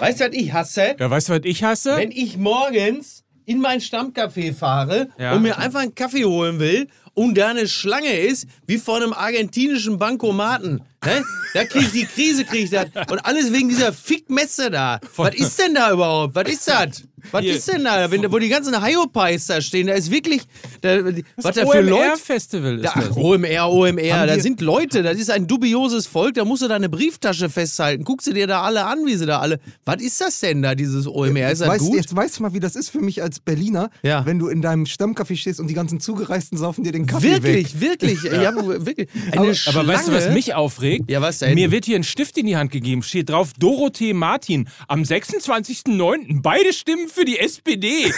Weißt du, was ich hasse? Ja, weißt du, was ich hasse? Wenn ich morgens in mein Stammcafé fahre Ja. und mir einfach einen Kaffee holen will und da eine Schlange ist, wie vor einem argentinischen Bankomaten. Ne? Da krieg ich die Krise, krieg ich das. Und alles wegen dieser Fickmesse da. Was ist denn da überhaupt? Was ist das? Was Hier. ist denn da? Wenn, wo die ganzen Hyopies da stehen, da ist wirklich, da, was da für Leute... OMR-Festival ist Da, ach, OMR, OMR, Haben da die- sind Leute, das ist ein dubioses Volk, da musst du deine Brieftasche festhalten. Guckst du dir da alle an, wie sie da alle. Was ist das denn da, dieses OMR? Ist Jetzt das weißt, gut? jetzt weißt du mal, wie das ist für mich als Berliner, Ja. wenn du in deinem Stammcafé stehst und die ganzen Zugereisten saufen dir den Kaffee weg. Wirklich, wirklich. Ja. wirklich. Eine Aber, aber weißt du, was mich aufregt? Ja, was denn? Mir wird hier ein Stift in die Hand gegeben, steht drauf Dorothee Martin. Am 26.09. beide Stimmen für die SPD.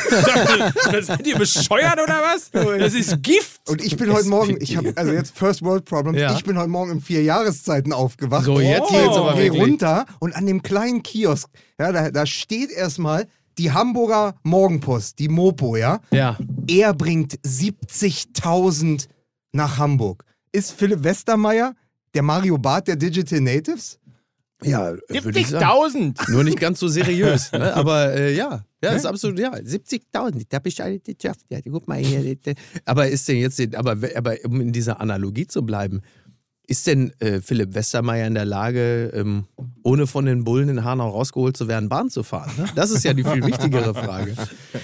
das seid ihr bescheuert oder was? Das ist Gift. Und ich bin heute Morgen, ich habe also jetzt First World Problems, Ja. ich bin heute Morgen in vier Jahreszeiten aufgewacht. So, jetzt Geh- geht's aber geh wirklich. runter und an dem kleinen Kiosk, ja, da, da steht erstmal die Hamburger Morgenpost, die Mopo, ja. Ja. Er bringt 70.000 nach Hamburg. Ist Philipp Westermeier der Mario Barth der Digital Natives? Ja, würde ich sagen. 70.000. Nur nicht ganz so seriös, ne? aber äh, ja. Ja, ist absolut, ja. 70.000, da habe ich alle geschafft. Ja, guck mal hier. das- Aber ist denn jetzt, aber, aber um in dieser Analogie zu bleiben, ist denn äh, Philipp Westermeier in der Lage, ähm, ohne von den Bullen in Hanau rausgeholt zu werden, Bahn zu fahren? Ne? Das ist ja die viel wichtigere Frage.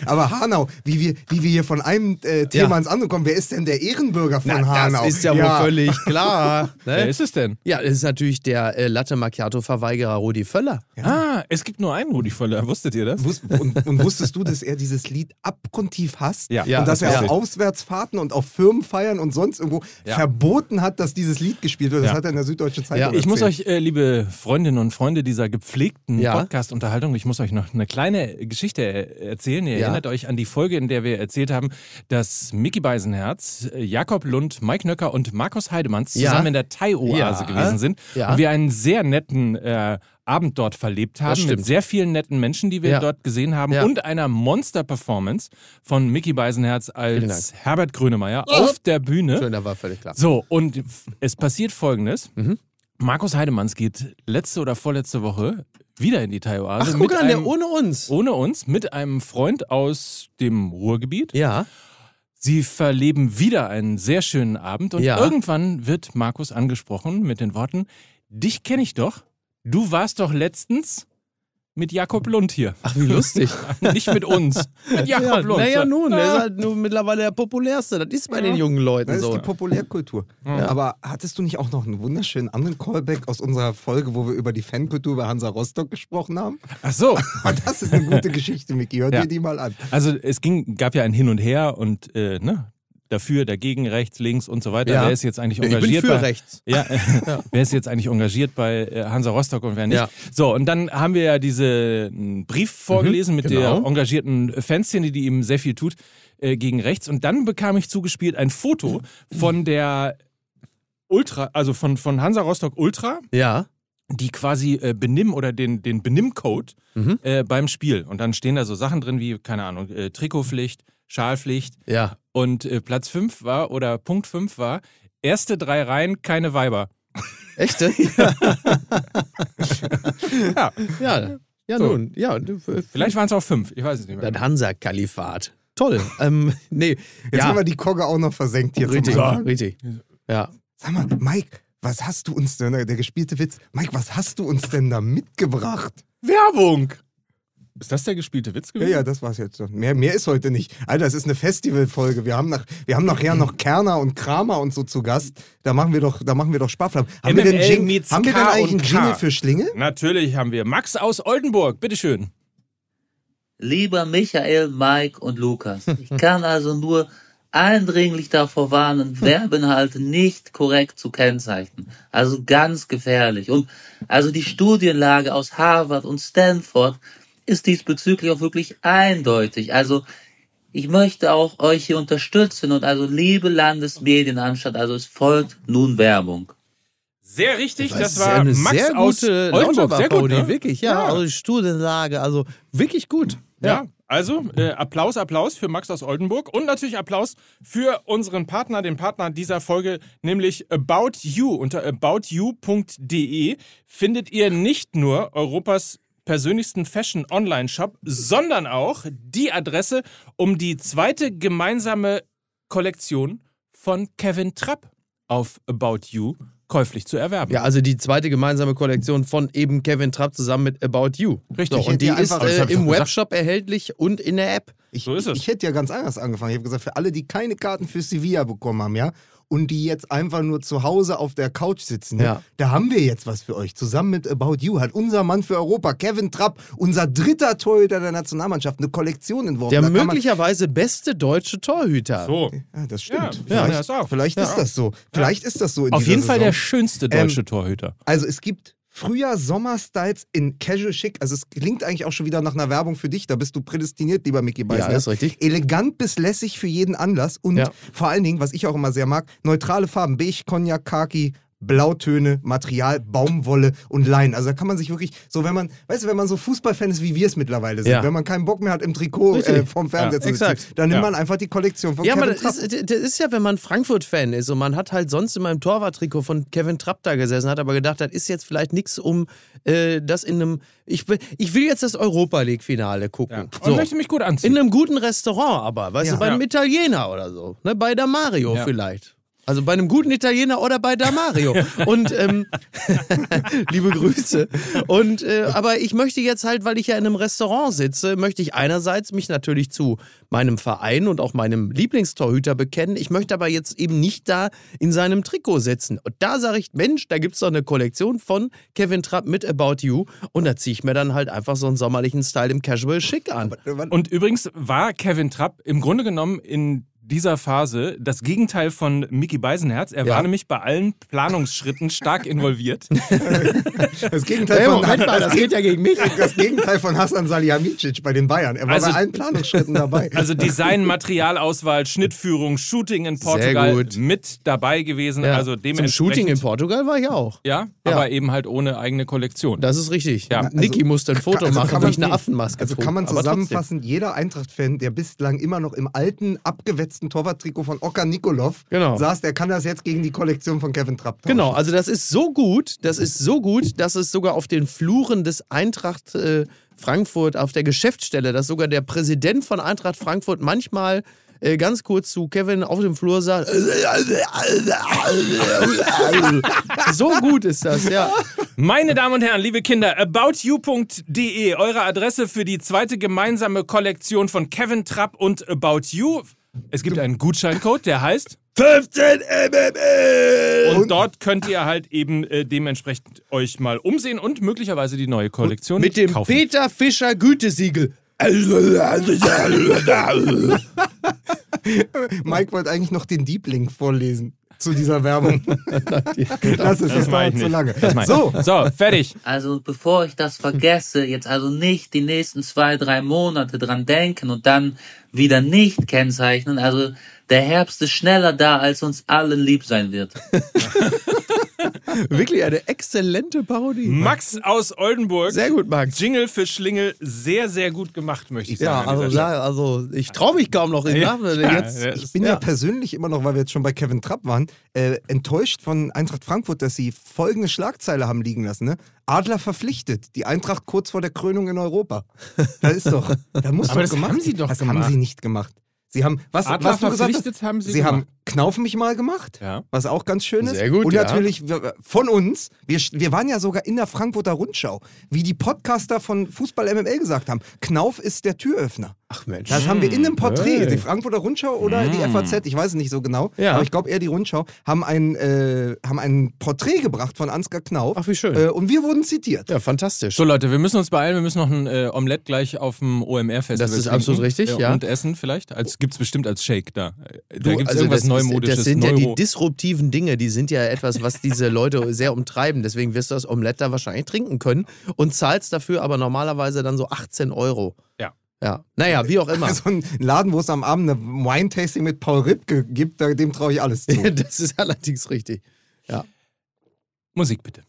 Aber Hanau, wie wir, wie wir hier von einem äh, Thema Ja. ins andere kommen, wer ist denn der Ehrenbürger von Na, Hanau? das ist ja, wohl völlig klar. Wer Ne? ist es denn? Ja, das ist natürlich der äh, Latte Macchiato-Verweigerer Rudi Völler. Ah, es gibt nur einen Rudi Völler. Wusstet ihr das? Wus- Und, und wusstest du, dass er dieses Lied abgrundtief hasst? Ja. Ja, und dass das er auf. Auswärtsfahrten und auf Firmenfeiern und sonst irgendwo Ja. verboten hat, dass dieses Lied gespielt wird. Das Ja. hat er in der Süddeutschen Zeitung Ja. Ich muss erzählt. euch, äh, liebe Freundinnen und Freunde dieser gepflegten Ja. Podcast-Unterhaltung, ich muss euch noch eine kleine Geschichte äh, erzählen. Ihr Ja. erinnert euch an die Folge, in der wir erzählt haben, dass Mickey Beisenherz, äh, Jakob Lund, Mike Nöcker und Markus Heidemanns Ja. zusammen in der Thai-Oase Ja. gewesen sind. Ja. Und wir einen sehr netten äh, Abend dort verlebt haben, mit sehr vielen netten Menschen, die wir Ja. dort gesehen haben Ja. und einer Monster-Performance von Mickey Beisenherz als Herbert Grönemeyer auf der Bühne. Schön, da war völlig klar. So, und es passiert folgendes. Mhm. Markus Heidemanns geht letzte oder vorletzte Woche wieder in die Thai-Oase. Ach, mit guck an, der ohne uns. ohne uns, mit einem Freund aus dem Ruhrgebiet. Ja. Sie verleben wieder einen sehr schönen Abend und Ja. irgendwann wird Markus angesprochen mit den Worten, dich kenne ich doch, du warst doch letztens mit Jakob Lund hier. Ach, wie lustig. Nicht mit uns, mit Jakob Ja, Lund. naja, nun, der ist Ja. halt nun mittlerweile der populärste. Das ist bei den jungen Leuten Das ist so. die Populärkultur. Aber hattest du nicht auch noch einen wunderschönen anderen Callback aus unserer Folge, wo wir über die Fankultur bei Hansa Rostock gesprochen haben? Ach so, Und das ist eine gute Geschichte, Micky. Hört Ja. dir die mal an. Also es ging, gab ja ein Hin und Her und äh, ne, dafür, dagegen, rechts, links und so weiter. Ja. Wer ist jetzt eigentlich Ich bin engagiert für bei rechts. Ja, wer ist jetzt eigentlich engagiert bei äh, Hansa Rostock und wer nicht? Ja. So, und dann haben wir ja diesen Brief vorgelesen mit genau. der engagierten Fanszene, die ihm sehr viel tut, äh, gegen rechts. Und dann bekam ich zugespielt ein Foto von der Ultra, also von, von Hansa Rostock Ultra, Ja. die quasi äh, Benimm oder den, den Benimmcode Mhm. äh, beim Spiel. Und dann stehen da so Sachen drin wie, keine Ahnung, äh, Trikotpflicht, Schalpflicht. Ja. Und äh, Platz 5 war, oder Punkt 5 war, erste drei Reihen, keine Weiber. Echte? Ja, ja. Ja, So. nun. Ja, du- vielleicht waren es auch fünf, ich weiß es nicht mehr. das Hansa-Kalifat. Toll. ähm, nee. Jetzt ja. haben wir die Kogge auch noch versenkt hier richtig, zum Anfang. richtig. Ja. Sag mal, Mike, was hast du uns denn, der gespielte Witz, Mike, was hast du uns denn da mitgebracht? Werbung! Ist das der gespielte Witz Ja, gewesen? ja, das war's jetzt. schon. Mehr, mehr ist heute nicht. Alter, es ist eine Festivalfolge. Wir haben, nach, wir haben nachher noch Kerner und Kramer und so zu Gast. Da machen wir doch, da machen wir doch Sparflamme. Haben, wir denn, Jing haben wir denn eigentlich einen Jingle K. für Schlingel? Natürlich haben wir Max aus Oldenburg, bitteschön. Lieber Michael, Mike und Lukas, ich kann also nur eindringlich davor warnen, Werbeinhalte nicht korrekt zu kennzeichnen. Also ganz gefährlich. Und also die Studienlage aus Harvard und Stanford ist diesbezüglich auch wirklich eindeutig. Also ich möchte auch euch hier unterstützen und also liebe Landesmedienanstalt, also es folgt nun Werbung. Sehr richtig, das, ist war eine Max sehr aus gute Oldenburg. Sehr gut, ne? wirklich, ja. Also die Studienlage, also wirklich gut. Ja, also äh, Applaus, Applaus für Max aus Oldenburg und natürlich Applaus für unseren Partner, den Partner dieser Folge, nämlich About You. Unter aboutyou.de findet ihr nicht nur Europas persönlichsten Fashion-Online-Shop, sondern auch die Adresse, um die zweite gemeinsame Kollektion von Kevin Trapp auf About You käuflich zu erwerben. Ja, also die zweite gemeinsame Kollektion von eben Kevin Trapp zusammen mit About You. Richtig. So, und die ist äh, im. Webshop erhältlich und in der App. Ich, So ist es. ich hätte ja ganz anders angefangen. Ich habe gesagt, für alle, die keine Karten für Sevilla bekommen haben, ja, und die jetzt einfach nur zu Hause auf der Couch sitzen, ne, Ja. da haben wir jetzt was für euch. Zusammen mit About You hat unser Mann für Europa, Kevin Trapp, unser dritter Torhüter der Nationalmannschaft, eine Kollektion entworfen. Der möglicherweise beste deutsche Torhüter. So. Ja, das stimmt. Ja, vielleicht ja, das auch. vielleicht ist das so. Vielleicht ist das so in Auf jeden Fall Saison. der schönste deutsche Torhüter. Also es gibt Frühjahr Sommer-Styles in Casual Chic. Also es klingt eigentlich auch schon wieder nach einer Werbung für dich. Da bist du prädestiniert, lieber Mickey Beisner. Ja, ist richtig. Elegant bis lässig für jeden Anlass und Ja. vor allen Dingen, was ich auch immer sehr mag, neutrale Farben. Beige, Cognac, Khaki, Blautöne, Material, Baumwolle und Leinen. Also da kann man sich wirklich, so wenn man, weißt du, wenn man so Fußballfan ist, wie wir es mittlerweile sind, Ja. wenn man keinen Bock mehr hat im Trikot äh, vom Fernseher Ja, zu sitzen, dann nimmt Ja. man einfach die Kollektion von Ja, aber Kevin das Trapp. ist, das ist ja, wenn man Frankfurt-Fan ist und man hat halt sonst in meinem Torwarttrikot von Kevin Trapp da gesessen, hat aber gedacht, das ist jetzt vielleicht nichts, um äh, das in einem. Ich will, ich will jetzt das Europa League-Finale gucken. Ja. Und So. möchte mich gut anziehen. In einem guten Restaurant aber, weißt Ja. du, bei einem Ja. Italiener oder so. Ne, bei Damario Ja. vielleicht. Also bei einem guten Italiener oder bei Damario. Und ähm, liebe Grüße. Und äh, aber ich möchte jetzt halt, weil ich ja in einem Restaurant sitze, möchte ich einerseits mich natürlich zu meinem Verein und auch meinem Lieblingstorhüter bekennen. Ich möchte aber jetzt eben nicht da in seinem Trikot sitzen. Und da sage ich, Mensch, da gibt's doch eine Kollektion von Kevin Trapp mit About You. Und da ziehe ich mir dann halt einfach so einen sommerlichen Style im Casual Schick an. Und übrigens war Kevin Trapp im Grunde genommen in dieser Phase das Gegenteil von Mickey Beisenherz. Er Ja. war nämlich bei allen Planungsschritten stark involviert. Das Gegenteil von Moment mal, das geht ja gegen mich. das Gegenteil von Hassan Salihamidzic bei den Bayern. Er war Also- bei allen Planungsschritten dabei. Also Design, Materialauswahl, Schnittführung, Shooting in Portugal mit dabei gewesen. Ja. Also Zum dementsprechend. Shooting in Portugal war ich auch. Ja, Ja. aber eben halt ohne eigene Kollektion. Das ist richtig. Ja, Niki musste ein Foto also machen, wie ich eine Affenmaske Also trug. kann man zusammenfassen, jeder Eintracht-Fan, der bislang immer noch im alten, abgewetzten Torwarttrikot von Oka Nikolov Genau. saß, der kann das jetzt gegen die Kollektion von Kevin Trapp tauschen. Genau, also das ist so gut, das ist so gut, dass es sogar auf den Fluren des Eintracht äh, Frankfurt, auf der Geschäftsstelle, dass sogar der Präsident von Eintracht Frankfurt manchmal äh, ganz kurz zu Kevin auf dem Flur sagt. so gut ist das, ja. Meine Damen und Herren, liebe Kinder, aboutyou.de, eure Adresse für die zweite gemeinsame Kollektion von Kevin Trapp und About You. Es gibt einen Gutscheincode, der heißt 15 MML! und dort könnt ihr halt eben äh, dementsprechend euch mal umsehen und möglicherweise die neue Kollektion Mit dem kaufen. Peter Fischer Gütesiegel. Mike wollte eigentlich noch den Deep Link vorlesen zu dieser Werbung. das ist Das ich dauert zu lange. So, so, fertig. Also bevor ich das vergesse, jetzt also nicht die nächsten zwei, drei Monate dran denken und dann wieder nicht kennzeichnen. Also der Herbst ist schneller da, als uns allen lieb sein wird. Wirklich eine exzellente Parodie. Max aus Oldenburg. Sehr gut, Max. Jingle für Schlingel, sehr, sehr gut gemacht, möchte ich Ja, sagen. also, sag- also ich traue mich kaum noch in Ja, ja, Jetzt, ja. ich bin ja. persönlich immer noch, weil wir jetzt schon bei Kevin Trapp waren, äh, enttäuscht von Eintracht Frankfurt, dass sie folgende Schlagzeile haben liegen lassen. Ne? Adler verpflichtet, die Eintracht kurz vor der Krönung in Europa. Das ist doch, da muss Aber doch das gemacht haben sie doch Das gemacht. haben sie nicht gemacht. Sie haben, was, Adler was du gesagt hast, haben sie sie haben gemacht. Knauf mich mal gemacht, Ja. was auch ganz schön ist. Sehr gut, Und ja. natürlich von uns, wir, wir waren ja sogar in der Frankfurter Rundschau, wie die Podcaster von Fußball MML gesagt haben, Knauf ist der Türöffner. Ach Mensch. Das haben wir in einem Porträt, Hey. die Frankfurter Rundschau oder die FAZ, ich weiß es nicht so genau, Ja. aber ich glaube eher die Rundschau, haben ein, äh, haben ein Porträt gebracht von Ansgar Knauf. Ach, wie schön. Äh, und wir wurden zitiert. Ja, fantastisch. So Leute, wir müssen uns beeilen, wir müssen noch ein äh, Omelett gleich auf dem OMR-Festival Das ist absolut richtig, ja. Und essen vielleicht, als gibt's bestimmt als Shake da. Da Du, gibt's also irgendwas das Neumodisches, Das sind ja Neuro. die disruptiven Dinge, die sind ja etwas, was diese Leute sehr umtreiben. Deswegen wirst du das Omelette da wahrscheinlich trinken können und zahlst dafür aber normalerweise dann so 18 Euro. Ja. Ja. Naja, wie auch immer. So ein Laden, wo es am Abend eine Wine-Tasting mit Paul Ripke gibt, da- dem traue ich alles zu. das ist allerdings richtig. Ja. Musik bitte.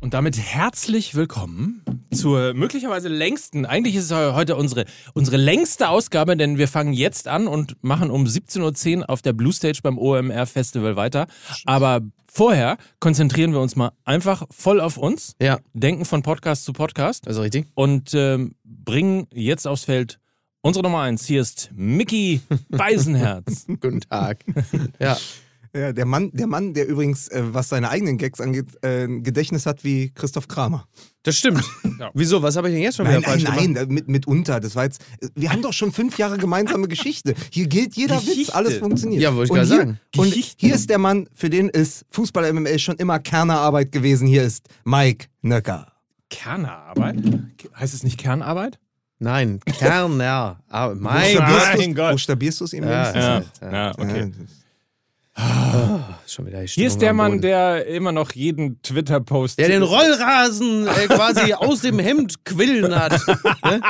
Und damit herzlich willkommen zur möglicherweise längsten, eigentlich ist es heute unsere, unsere längste Ausgabe, denn wir fangen jetzt an und machen um 17.10 Uhr auf der Blue Stage beim OMR Festival weiter. Aber vorher konzentrieren wir uns mal einfach voll auf uns, Ja, denken von Podcast zu Podcast also richtig. und ähm, bringen jetzt aufs Feld unsere Nummer eins. Hier ist Mickey Beisenherz. Guten Tag. Ja, Ja, der Mann, der Mann, der übrigens, äh, was seine eigenen Gags angeht, äh, ein Gedächtnis hat wie Christoph Kramer. das stimmt. Ja. Wieso? Was habe ich denn jetzt schon Nein, wieder nein, falsch gemacht? nein, mit, mitunter. Das war jetzt, wir haben doch schon fünf Jahre gemeinsame Geschichte. Hier gilt jeder Witz, Geschichte. alles funktioniert. Ja, wollte ich Und gerade hier- sagen. Und Geschichte. hier ist der Mann, für den ist Fußball MML schon immer Kernerarbeit gewesen. Hier ist Mike Nöcker. Kernarbeit? Heißt es nicht Kernarbeit? Nein, Kerner. Ah, mein Gott. Buchstabierst du es ihm? Ja, ja. ja okay. Ja, Schon wieder Hier ist der Mann, der immer noch jeden Twitter-Post. Der den Rollrasen äh, quasi aus dem Hemd quillen hat. Ne?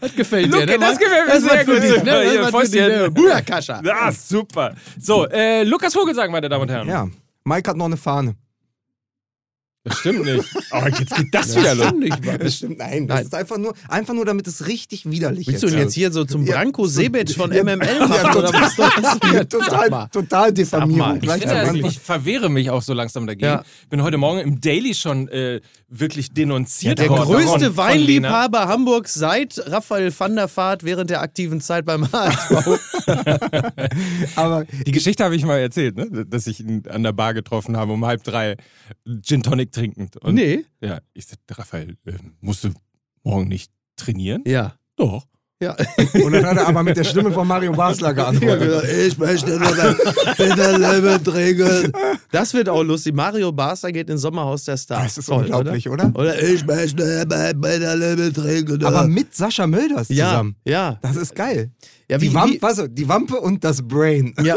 das gefällt Luke, dir, ne? das gefällt mir Das sehr gut. dich, Super, Ne? hier, Das dich, ne? Ah, super. So, äh, Lukas Vogelsang, meine Damen und Herren. ja. Mike hat noch eine Fahne. Das stimmt nicht. Aber jetzt geht das wieder los. Das stimmt, nein. Das Nein. ist einfach nur, einfach nur, damit es richtig widerlich Willst du ist. ihn jetzt hier so zum Ja, Branko so- Sebec von Ja, MML ja, machen? oder was soll das hier? Sag total, total. Diffamierung. Ich finde, also, ich verwehre mich auch so langsam dagegen. Ja. Bin heute Morgen im Daily schon äh, wirklich denunziert Der worden. größte von- von. Weinliebhaber Hamburgs seit Raphael van der Vaart während der aktiven Zeit beim HSV. Aber Die Geschichte habe ich mal erzählt, ne? dass ich ihn an der Bar getroffen habe, um halb drei Gin Tonic trinkend. Und nee. Ja, ich sagte, Raphael, äh, musst du morgen nicht trainieren? Ja. Doch. Ja. Und dann hat er aber mit der Stimme von Mario Basler geantwortet. Ich möchte nur bitte Leben trinken. Das wird auch lustig. Mario Basler geht ins Sommerhaus der Stars. Das ist Toll, unglaublich, oder? Oder? oder ich möchte bitte Leben trinken. Aber mit Sascha Mölders ja, zusammen. ja. Das ist geil. ja die, wie, Wampe, wie, also, die Wampe und das Brain. ja.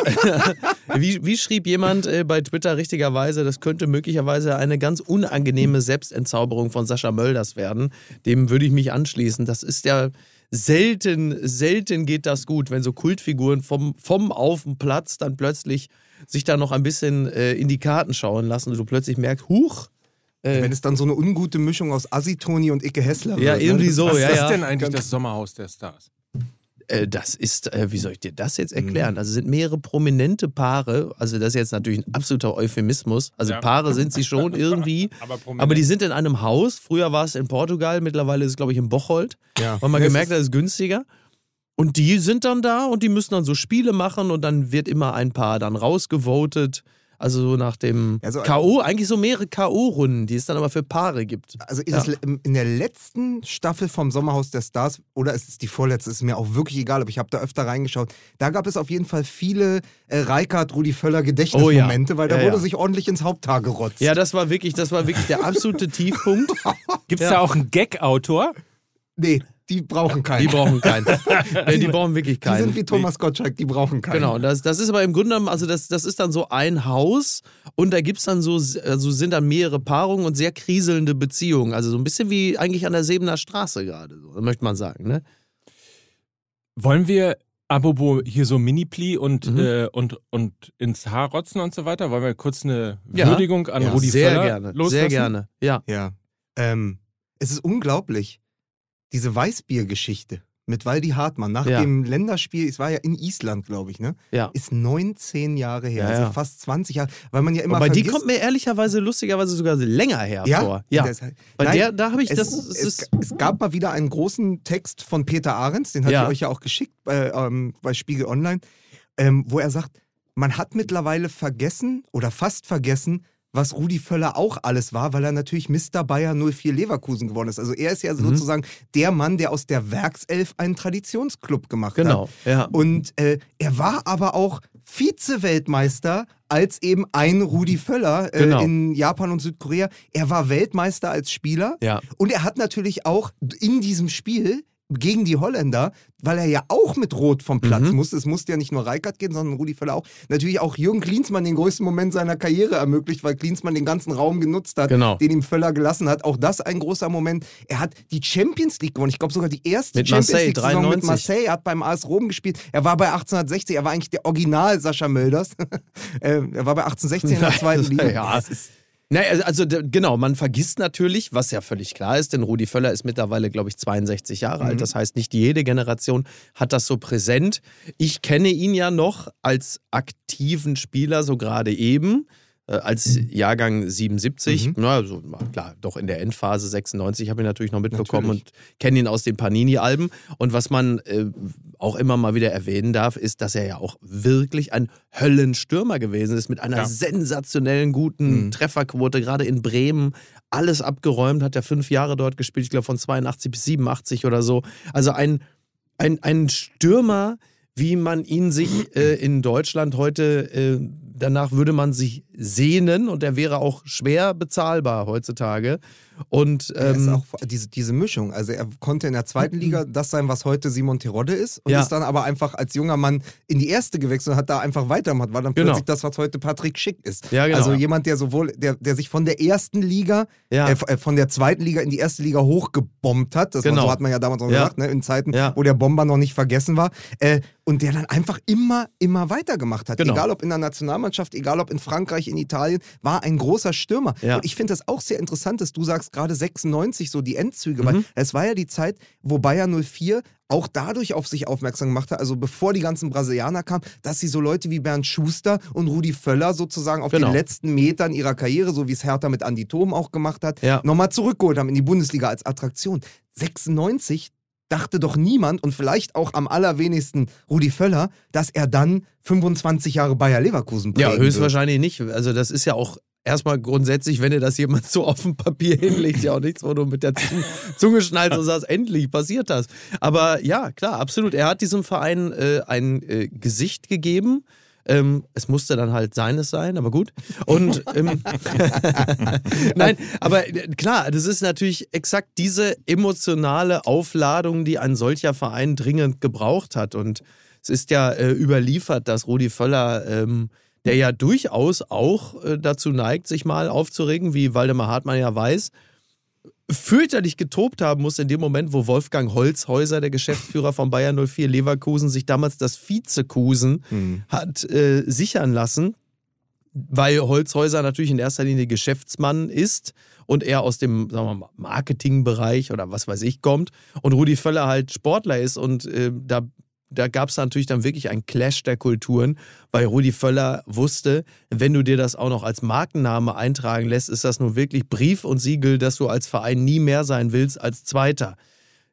wie, wie schrieb jemand äh, bei Twitter richtigerweise, das könnte möglicherweise eine ganz unangenehme Selbstentzauberung von Sascha Mölders werden. Dem würde ich mich anschließen. Das ist ja selten, selten geht das gut, wenn so Kultfiguren vom, vom auf dem Platz dann plötzlich sich da noch ein bisschen äh, in die Karten schauen lassen und du plötzlich merkst, huch, äh, Wenn es dann so eine ungute Mischung aus Asitoni und Icke Hessler Ja, wird. irgendwie ne? so. Was ja, ist ja. denn eigentlich das Sommerhaus der Stars? Äh, das ist, äh, wie soll ich dir das jetzt Mhm. erklären? Also es sind mehrere prominente Paare, also das ist jetzt natürlich ein absoluter Euphemismus. Also Ja. Paare sind sie schon irgendwie, Aber aber die sind in einem Haus. Früher war es in Portugal, mittlerweile ist es, glaube ich, in Bocholt, Ja. weil man Das gemerkt hat, es ist günstiger. Und die sind dann da und die müssen dann so Spiele machen und dann wird immer ein Paar dann rausgevotet. Also so nach dem Ja, so- K.O., eigentlich so mehrere K.O.-Runden, die es dann aber für Paare gibt. Also in, Ja. in der letzten Staffel vom Sommerhaus der Stars, oder es ist die vorletzte, ist mir auch wirklich egal, aber ich habe da öfter reingeschaut, da gab es auf jeden Fall viele äh, Reikard, Rudi Völler Gedächtnismomente, weil da Oh Ja, wurde ja. sich ordentlich ins Haupthaar gerotzt. Ja, das war wirklich, das war wirklich der absolute Tiefpunkt. Gibt es Ja. da auch einen Gag-Autor? Nee, die brauchen keinen. Die brauchen keinen. Nee, die brauchen wirklich Die keinen. sind wie Thomas Gottschalk, die brauchen keinen. Genau, das, das ist aber im Grunde genommen, also das, das ist dann so ein Haus und da gibt es dann so, also sind dann mehrere Paarungen und sehr kriselnde Beziehungen. Also so ein bisschen wie eigentlich an der Sebener Straße gerade, so, möchte man sagen. Ne? Wollen wir, apropos hier so Mini-Pli und, Mhm. äh, und, und ins Haar rotzen und so weiter, wollen wir kurz eine Ja. Würdigung an Ja, Rudi sehr Völler gerne, loslassen? sehr gerne. Ja. Ja. Ähm, es ist unglaublich. Diese Weißbier-Geschichte mit Waldi Hartmann nach Ja. dem Länderspiel, es war ja in Island, glaube ich, ne? Ja. Ist 19 Jahre her, Ja, also ja. fast 20 Jahre, weil man ja immer Aber die kommt mir ehrlicherweise lustigerweise sogar länger her ja, vor. Ja. Weil Nein, der, da habe ich es, das. Es es, es gab mal wieder einen großen Text von Peter Ahrens, den hatte ich euch ja auch geschickt bei, ähm, bei Spiegel Online, ähm, wo er sagt, man hat mittlerweile vergessen oder fast vergessen, was Rudi Völler auch alles war, weil er natürlich Mr. Bayer 04 Leverkusen geworden ist. Also er ist ja Mhm. sozusagen der Mann, der aus der Werkself einen Traditionsclub gemacht genau. hat. Ja. Und äh, er war aber auch Vize-Weltmeister als eben ein Rudi Völler äh, Genau. in Japan und Südkorea. Er war Weltmeister als Spieler. ja. Und er hat natürlich auch in diesem Spiel gegen die Holländer, weil er ja auch mit Rot vom Platz Mhm. musste, es musste ja nicht nur Reikert gehen, sondern Rudi Völler auch, natürlich auch Jürgen Klinsmann den größten Moment seiner Karriere ermöglicht, weil Klinsmann den ganzen Raum genutzt hat, Genau. den ihm Völler gelassen hat. Auch das ein großer Moment. Er hat die Champions League gewonnen. Ich glaube sogar die erste Mit Champions Marseille, League-Saison mit 93. Marseille. Er hat beim AS Rom gespielt. Er war bei 1860, er war eigentlich der Original Sascha Mölders. Äh, er war bei 1816 in der zweiten Liga. Ja, es ist. Naja, also, also genau, man vergisst natürlich, was ja völlig klar ist, denn Rudi Völler ist mittlerweile, glaube ich, 62 Jahre Mhm. alt. Das heißt, nicht jede Generation hat das so präsent. Ich kenne ihn ja noch als aktiven Spieler, so gerade eben. Äh, Als Jahrgang 77, Mhm. na, so, klar, doch in der Endphase 96 habe ich natürlich noch mitbekommen Natürlich. und kenne ihn aus den Panini-Alben. Und was man äh, auch immer mal wieder erwähnen darf, ist, dass er ja auch wirklich ein Höllenstürmer gewesen ist mit einer Ja. sensationellen guten Mhm. Trefferquote, gerade in Bremen. Alles abgeräumt, hat er fünf Jahre dort gespielt, ich glaube von 82 bis 87 oder so. Also ein, ein, ein Stürmer, wie man ihn sich äh, in Deutschland heute, äh, danach würde man sich sehnen und er wäre auch schwer bezahlbar heutzutage. Und ähm, auch diese, diese Mischung. Also er konnte in der zweiten Liga das sein, was heute Simon Terodde ist und Ja. ist dann aber einfach als junger Mann in die erste gewechselt und hat da einfach weitergemacht, war dann Genau. plötzlich das, was heute Patrick Schick ist. Ja, genau. Also jemand, der sowohl, der, der sich von der ersten Liga, Ja. äh, äh, von der zweiten Liga in die erste Liga hochgebombt hat. Das war, Genau. so hat man ja damals auch gesagt, ne, in Zeiten, wo der Bomber noch nicht vergessen war. Äh, und der dann einfach immer, immer weitergemacht hat. Genau. Egal ob in der Nationalmannschaft, egal ob in Frankreich, in Italien, war ein großer Stürmer. Und ich finde das auch sehr interessant, dass du sagst, gerade 96, so die Endzüge, Mhm. weil es war ja die Zeit, wo Bayer 04 auch dadurch auf sich aufmerksam gemacht hat, also bevor die ganzen Brasilianer kamen, dass sie so Leute wie Bernd Schuster und Rudi Völler sozusagen auf Genau. den letzten Metern ihrer Karriere, so wie es Hertha mit Andi Thom auch gemacht hat, Ja. nochmal zurückgeholt haben in die Bundesliga als Attraktion. 96 dachte doch niemand und vielleicht auch am allerwenigsten Rudi Völler, dass er dann 25 Jahre Bayer Leverkusen prägen Ja, wird. höchstwahrscheinlich nicht. Also das ist ja auch erstmal grundsätzlich, wenn dir das jemand so auf dem Papier hinlegt, ja auch nichts, wo du mit der Zunge, Zunge schnallst und sagst, endlich passiert das. Aber ja, klar, absolut. Er hat diesem Verein äh, ein äh, Gesicht gegeben. Ähm, es musste dann halt seines sein, aber gut. Und ähm, nein, aber äh, klar, das ist natürlich exakt diese emotionale Aufladung, die ein solcher Verein dringend gebraucht hat. Und es ist ja äh, überliefert, dass Rudi Völler, ähm, der ja durchaus auch äh, dazu neigt, sich mal aufzuregen, wie Waldemar Hartmann ja weiß, fürchterlich getobt haben muss in dem Moment, wo Wolfgang Holzhäuser, der Geschäftsführer von Bayern 04 Leverkusen, sich damals das Vizekusen Hm. hat äh, sichern lassen, weil Holzhäuser natürlich in erster Linie Geschäftsmann ist und er aus dem mal, Marketingbereich oder was weiß ich kommt und Rudi Völler halt Sportler ist und äh, da, da gab es natürlich dann wirklich einen Clash der Kulturen, weil Rudi Völler wusste, wenn du dir das auch noch als Markenname eintragen lässt, ist das nun wirklich Brief und Siegel, dass du als Verein nie mehr sein willst als Zweiter.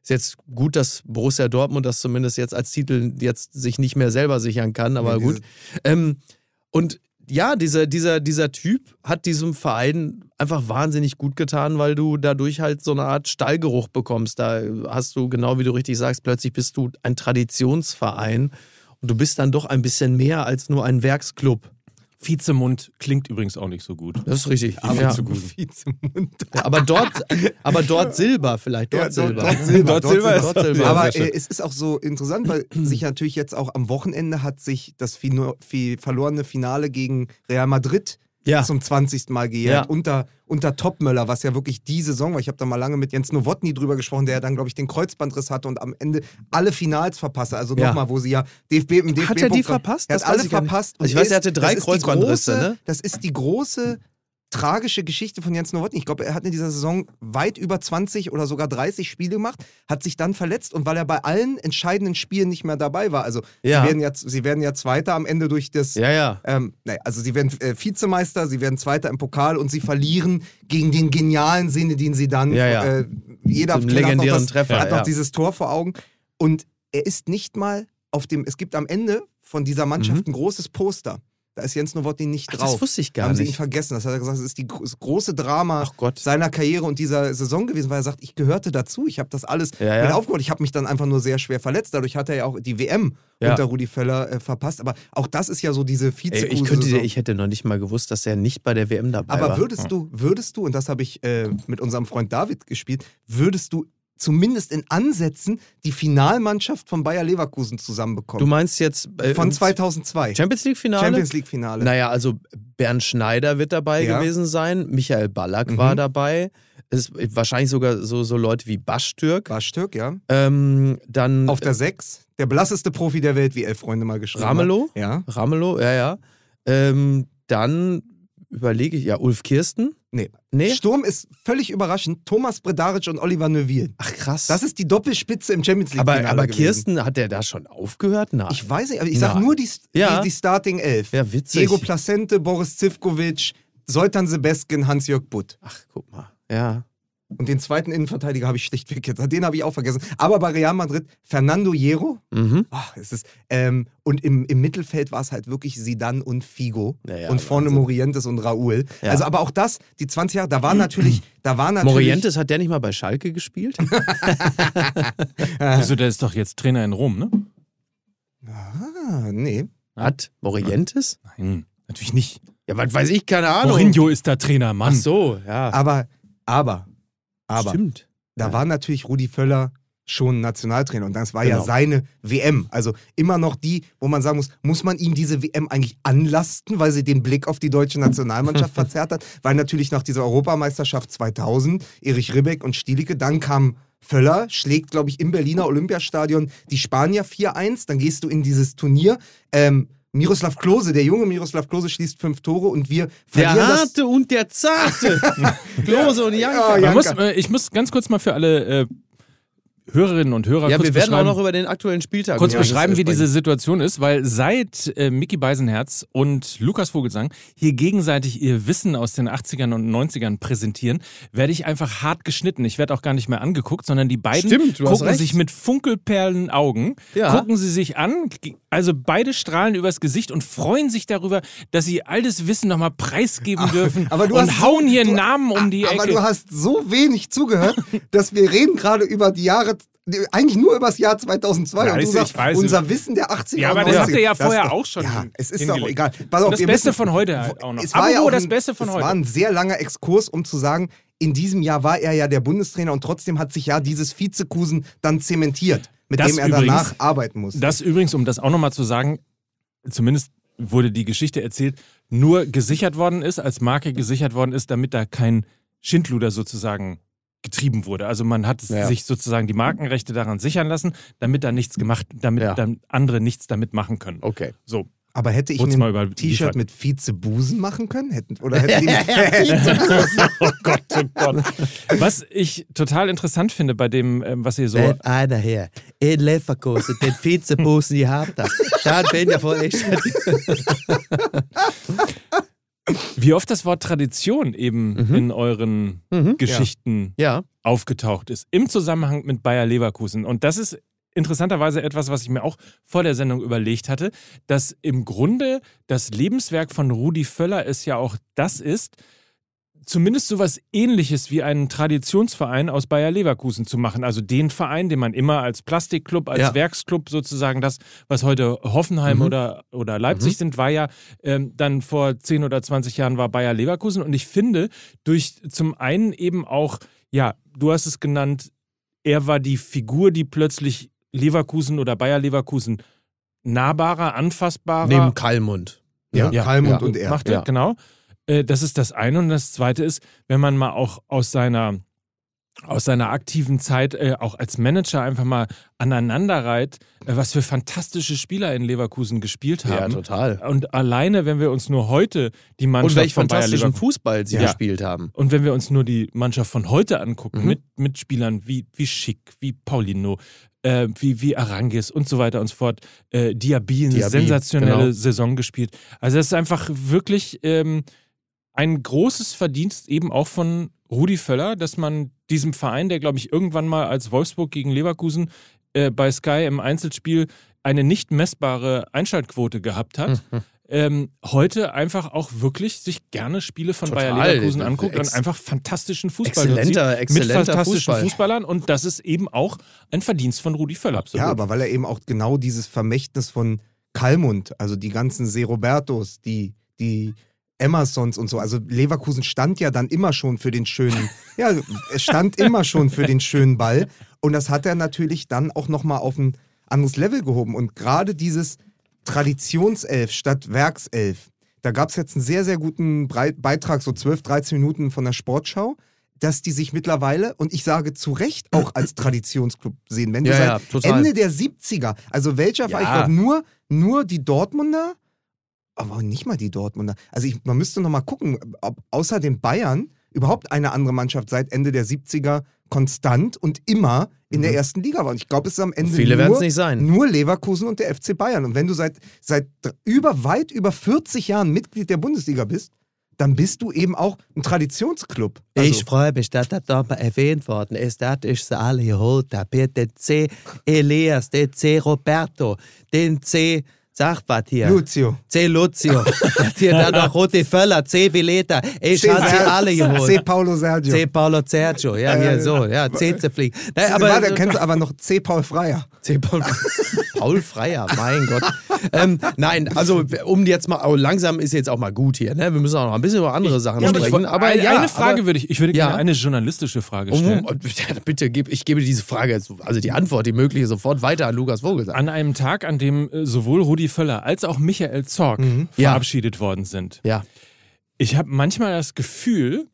Ist jetzt gut, dass Borussia Dortmund das zumindest jetzt als Titel jetzt sich nicht mehr selber sichern kann, aber Ja, gut. Ähm, und ja, dieser, dieser, dieser Typ hat diesem Verein einfach wahnsinnig gut getan, weil du dadurch halt so eine Art Stallgeruch bekommst. Da hast du, genau wie du richtig sagst, plötzlich bist du ein Traditionsverein und du bist dann doch ein bisschen mehr als nur ein Werksclub. Vizemund klingt übrigens auch nicht so gut. Das ist richtig. Aber ja. zu Vizemund. Ja, aber dort, aber dort Silber vielleicht, dort Ja, Silber. Dort Silber. Dort Silber ist- Dort Silber. Aber äh, es ist auch so interessant, weil sich natürlich jetzt auch am Wochenende hat sich das Fino fi verlorene Finale gegen Real Madrid Ja. zum 20. Mal gejährt. Ja. Unter, unter Topmöller, was ja wirklich die Saison war. Ich habe da mal lange mit Jens Nowotny drüber gesprochen, der ja dann, glaube ich, den Kreuzbandriss hatte und am Ende alle Finals verpasste. Also Ja. nochmal, wo sie ja DFB im DFB Hat er die verpasst? Er Das hat weiß alle verpasst. Also ich weiß, er hatte drei das Kreuzbandrisse, große- ne? Das ist die große tragische Geschichte von Jens Nowotny. Ich glaube, er hat in dieser Saison weit über 20 oder sogar 30 Spiele gemacht, hat sich dann verletzt und weil er bei allen entscheidenden Spielen nicht mehr dabei war. Also Ja. sie, werden ja, sie werden ja Zweiter am Ende durch das. Ja, ja. Ähm, nee, also sie werden äh, Vizemeister, sie werden Zweiter im Pokal und sie verlieren gegen den genialen Sinne, den sie dann. Ja, ja. Äh, jeder hat noch das, Treffer, hat noch ja. dieses Tor vor Augen. Und er ist nicht mal auf dem. Es gibt am Ende von dieser Mannschaft ein großes Poster. Da ist Jens Nowotny nicht. Ach, drauf. das wusste ich gar haben sie ihn nicht. vergessen. Das hat er gesagt, das ist die, das große Drama seiner Karriere und dieser Saison gewesen, weil er sagt, ich gehörte dazu. Ich habe das alles Ja, ja. mit aufgeholt. Ich habe mich dann einfach nur sehr schwer verletzt. Dadurch hat er ja auch die WM Ja. unter Rudi Völler äh, verpasst. Aber auch das ist ja so diese vize Ey, ich, könnte, ich hätte noch nicht mal gewusst, dass er nicht bei der WM dabei war. Aber würdest du, würdest du, und das habe ich äh, mit unserem Freund David gespielt, würdest du zumindest in Ansätzen die Finalmannschaft von Bayer Leverkusen zusammenbekommen? Du meinst jetzt äh, von 2002. Champions League Finale? Champions League Finale. Naja, also Bernd Schneider wird dabei Ja. gewesen sein, Michael Ballack Mhm. war dabei, es ist wahrscheinlich sogar so, so Leute wie Baschtürk. Barstück, ja. Ähm, dann Auf der 6. Der blasseste Profi der Welt, wie elf Freunde mal geschrieben Ramelow? Ja. Ramelow, ja, ja. Ähm, dann überlege ich, ja, Ulf Kirsten. Nee. Nee? Sturm ist völlig überraschend. Thomas Bredaric und Oliver Neuville. Ach krass. Das ist die Doppelspitze im Champions League. aber aber gewesen. Kirsten, hat der da schon aufgehört? Nein. Ich weiß nicht, aber ich sag Nein. nur die, Ja. die, die Starting Elf. ja, witzig. Diego Placente, Boris Zivkovic, Soltan Sebeskin, Hans-Jörg Butt. Ach, guck mal. Ja. Und den zweiten Innenverteidiger habe ich schlichtweg jetzt. Den habe ich auch vergessen. Aber bei Real Madrid, Fernando Hierro. Mhm. Ach, es ist, ähm, und im, im Mittelfeld war es halt wirklich Sidan und Figo. Ja, ja, und vorne Wahnsinn. Morientes und Raúl. Ja. Also, aber auch das, die 20 Jahre, da war natürlich. Da war natürlich Morientes, hat der nicht mal bei Schalke gespielt? Also der ist doch jetzt Trainer in Rom, ne? Ah, nee. Hat Morientes? Nein, natürlich nicht. Ja, was weiß ich, keine Ahnung. Mourinho ist da Trainer, Mann. Ach so, ja. Aber, aber, aber. Stimmt. Da Ja. war natürlich Rudi Völler schon Nationaltrainer und das war ja Genau. seine WM. Also immer noch die, wo man sagen muss, muss man ihm diese WM eigentlich anlasten, weil sie den Blick auf die deutsche Nationalmannschaft verzerrt hat? Weil natürlich nach dieser Europameisterschaft 2000 Erich Ribbeck und Stielicke, dann kam Völler, schlägt, glaube ich, im Berliner Olympiastadion die Spanier 4-1. Dann gehst du in dieses Turnier. Ähm, Miroslav Klose, der junge Miroslav Klose schließt fünf Tore und wir Der verlieren das. Harte und der Zarte. Klose und Janka. Ja, Man muss, Janka. äh, ich muss ganz kurz mal für alle äh, Hörerinnen und Hörer Ja, kurz wir werden auch noch über den aktuellen Spieltag kurz beschreiben, wie diese Situation ist, weil seit äh, Mickey Beisenherz und Lukas Vogelsang hier gegenseitig ihr Wissen aus den 80ern und 90ern präsentieren, werde ich einfach hart geschnitten. Ich werde auch gar nicht mehr angeguckt, sondern die beiden Stimmt, gucken sich mit funkelperlen Augen, Ja. gucken sie sich an, also beide strahlen übers Gesicht und freuen sich darüber, dass sie all das Wissen nochmal preisgeben dürfen aber du und hast hauen so- hier du- Namen um die Aber Ecke. du hast so wenig zugehört, dass wir reden gerade über die Jahre, eigentlich nur über das Jahr 2002. Ja, und du sagst, unser Wissen der 80er Ja, aber das 90er. habt ihr ja vorher doch- auch schon Ja, es ist doch hingelegt. egal. Pass auf, das Beste müssen- von heute halt auch noch. Es war ja auch das ein, Beste von es heute. war ein sehr langer Exkurs, um zu sagen, in diesem Jahr war er ja der Bundestrainer und trotzdem hat sich ja dieses Vizekusen dann zementiert, mit Das dem er übrigens- danach arbeiten muss. Das übrigens, um das auch nochmal zu sagen, zumindest wurde die Geschichte erzählt, nur gesichert worden ist, als Marke gesichert worden ist, damit da kein Schindluder sozusagen getrieben wurde. Also man hat Ja. sich sozusagen die Markenrechte daran sichern lassen, damit da nichts gemacht, damit Ja. dann andere nichts damit machen können. Okay. So, aber hätte ich ein mal über die T-Shirt mit Vizebusen machen können? Hätten, oder hätten die, oh Gott, oh Gott. Was ich total interessant finde bei dem, ähm, was ihr so Wenn einer hier in Leverkusen den Vizebusen gehabt hat, dann bin ich voll echt. Wie oft das Wort Tradition eben Mhm. in euren Mhm. Geschichten Ja. aufgetaucht ist, im Zusammenhang mit Bayer Leverkusen. Und das ist interessanterweise etwas, was ich mir auch vor der Sendung überlegt hatte, dass im Grunde das Lebenswerk von Rudi Völler es ja auch das ist, zumindest sowas ähnliches wie einen Traditionsverein aus Bayer Leverkusen zu machen. Also den Verein, den man immer als Plastikclub, als Ja. Werksclub sozusagen, das, was heute Hoffenheim Mhm. oder, oder Leipzig Mhm. sind, war ja ähm, dann vor 10 oder 20 Jahren war Bayer Leverkusen. Und ich finde, durch zum einen eben auch, ja, du hast es genannt, er war die Figur, die plötzlich Leverkusen oder Bayer Leverkusen nahbarer, anfassbarer Neben Kalmund. ja, Ja, Kalmund ja. und er. machte, Ja. genau. Äh, Das ist das eine. Und das zweite ist, wenn man mal auch aus seiner, aus seiner aktiven Zeit äh, auch als Manager einfach mal aneinanderreiht, äh, was für fantastische Spieler in Leverkusen gespielt Ja, haben. total. und alleine, wenn wir uns nur heute die Mannschaft Und welch von Bayer fantastischen Leverkusen Fußball sie Ja. gespielt haben. und wenn wir uns nur die Mannschaft von heute angucken, Mhm. mit, mit Spielern wie, wie Schick, wie Paulino, äh, wie, wie Arangis und so weiter und so fort, äh, Diaby, eine Diaby, sensationelle genau. Saison gespielt. Also das ist einfach wirklich ähm, ein großes Verdienst eben auch von Rudi Völler, dass man diesem Verein, der glaube ich irgendwann mal als Wolfsburg gegen Leverkusen äh, bei Sky im Einzelspiel eine nicht messbare Einschaltquote gehabt hat, Mhm. ähm, heute einfach auch wirklich sich gerne Spiele von Total. Bayer Leverkusen ist anguckt ex- und einfach fantastischen Fußball Exzellenter, sieht, mit exzellenter fantastischen Fußball. Fußballern und das ist eben auch ein Verdienst von Rudi Völler. Ja, aber weil er eben auch genau dieses Vermächtnis von Kalmund, also die ganzen Serobertos, die, die Emersons und so, also Leverkusen stand ja dann immer schon für den schönen, ja, es stand immer schon für den schönen Ball und das hat er natürlich dann auch nochmal auf ein anderes Level gehoben und gerade dieses Traditionself statt Werkself, da gab es jetzt einen sehr, sehr guten Beitrag, so 12, 13 Minuten von der Sportschau, dass die sich mittlerweile, und ich sage zu Recht, auch als Traditionsclub sehen. Wenn du Ja, seit ja. Ende der 70er, also welcher war, ich Ja. glaube, nur, nur die Dortmunder, aber nicht mal die Dortmunder. Also ich, man müsste noch mal gucken, ob außer den Bayern überhaupt eine andere Mannschaft seit Ende der 70er konstant und immer in der ersten Liga war. Und ich glaube, es ist am Ende Mhm. Viele werden nur, es nicht sein. nur Leverkusen und der FC Bayern. Und wenn du seit, seit über, weit über 40 Jahren Mitglied der Bundesliga bist, dann bist du eben auch ein Traditionsclub. Also, Ich freue mich, dass das da mal erwähnt worden ist. Das ist sie alle geholt. Da der C. Elias, der C. Roberto, den C. Sag was hier. Lucio. C. Lucio. hier dann noch Rote Völler, C. Vileta. Ich C. habe sie alle C. geholt. Paulo Sergio. C. Paulo Sergio. Ja, hier so. Ja, C. Zeflieg. Nein, aber aber Warte, kennst du aber noch C. Paul Freier. C. Paul, Paul Freier, mein Gott. Ähm, nein, also um jetzt mal, oh, langsam ist jetzt auch mal gut hier. Ne? Wir müssen auch noch ein bisschen über andere Sachen Ja, aber ich, sprechen. aber eine, ja, eine Frage aber, würde ich, ich würde Ja. gerne eine journalistische Frage um, stellen. um, ja, bitte, ich gebe diese Frage, jetzt- also die Antwort, die mögliche, sofort weiter an Lukas Vogelsang. An einem Tag, an dem äh, sowohl Rudi Völler als auch Michael Zorg Ja. verabschiedet worden sind. Ja. Ich habe manchmal das Gefühl,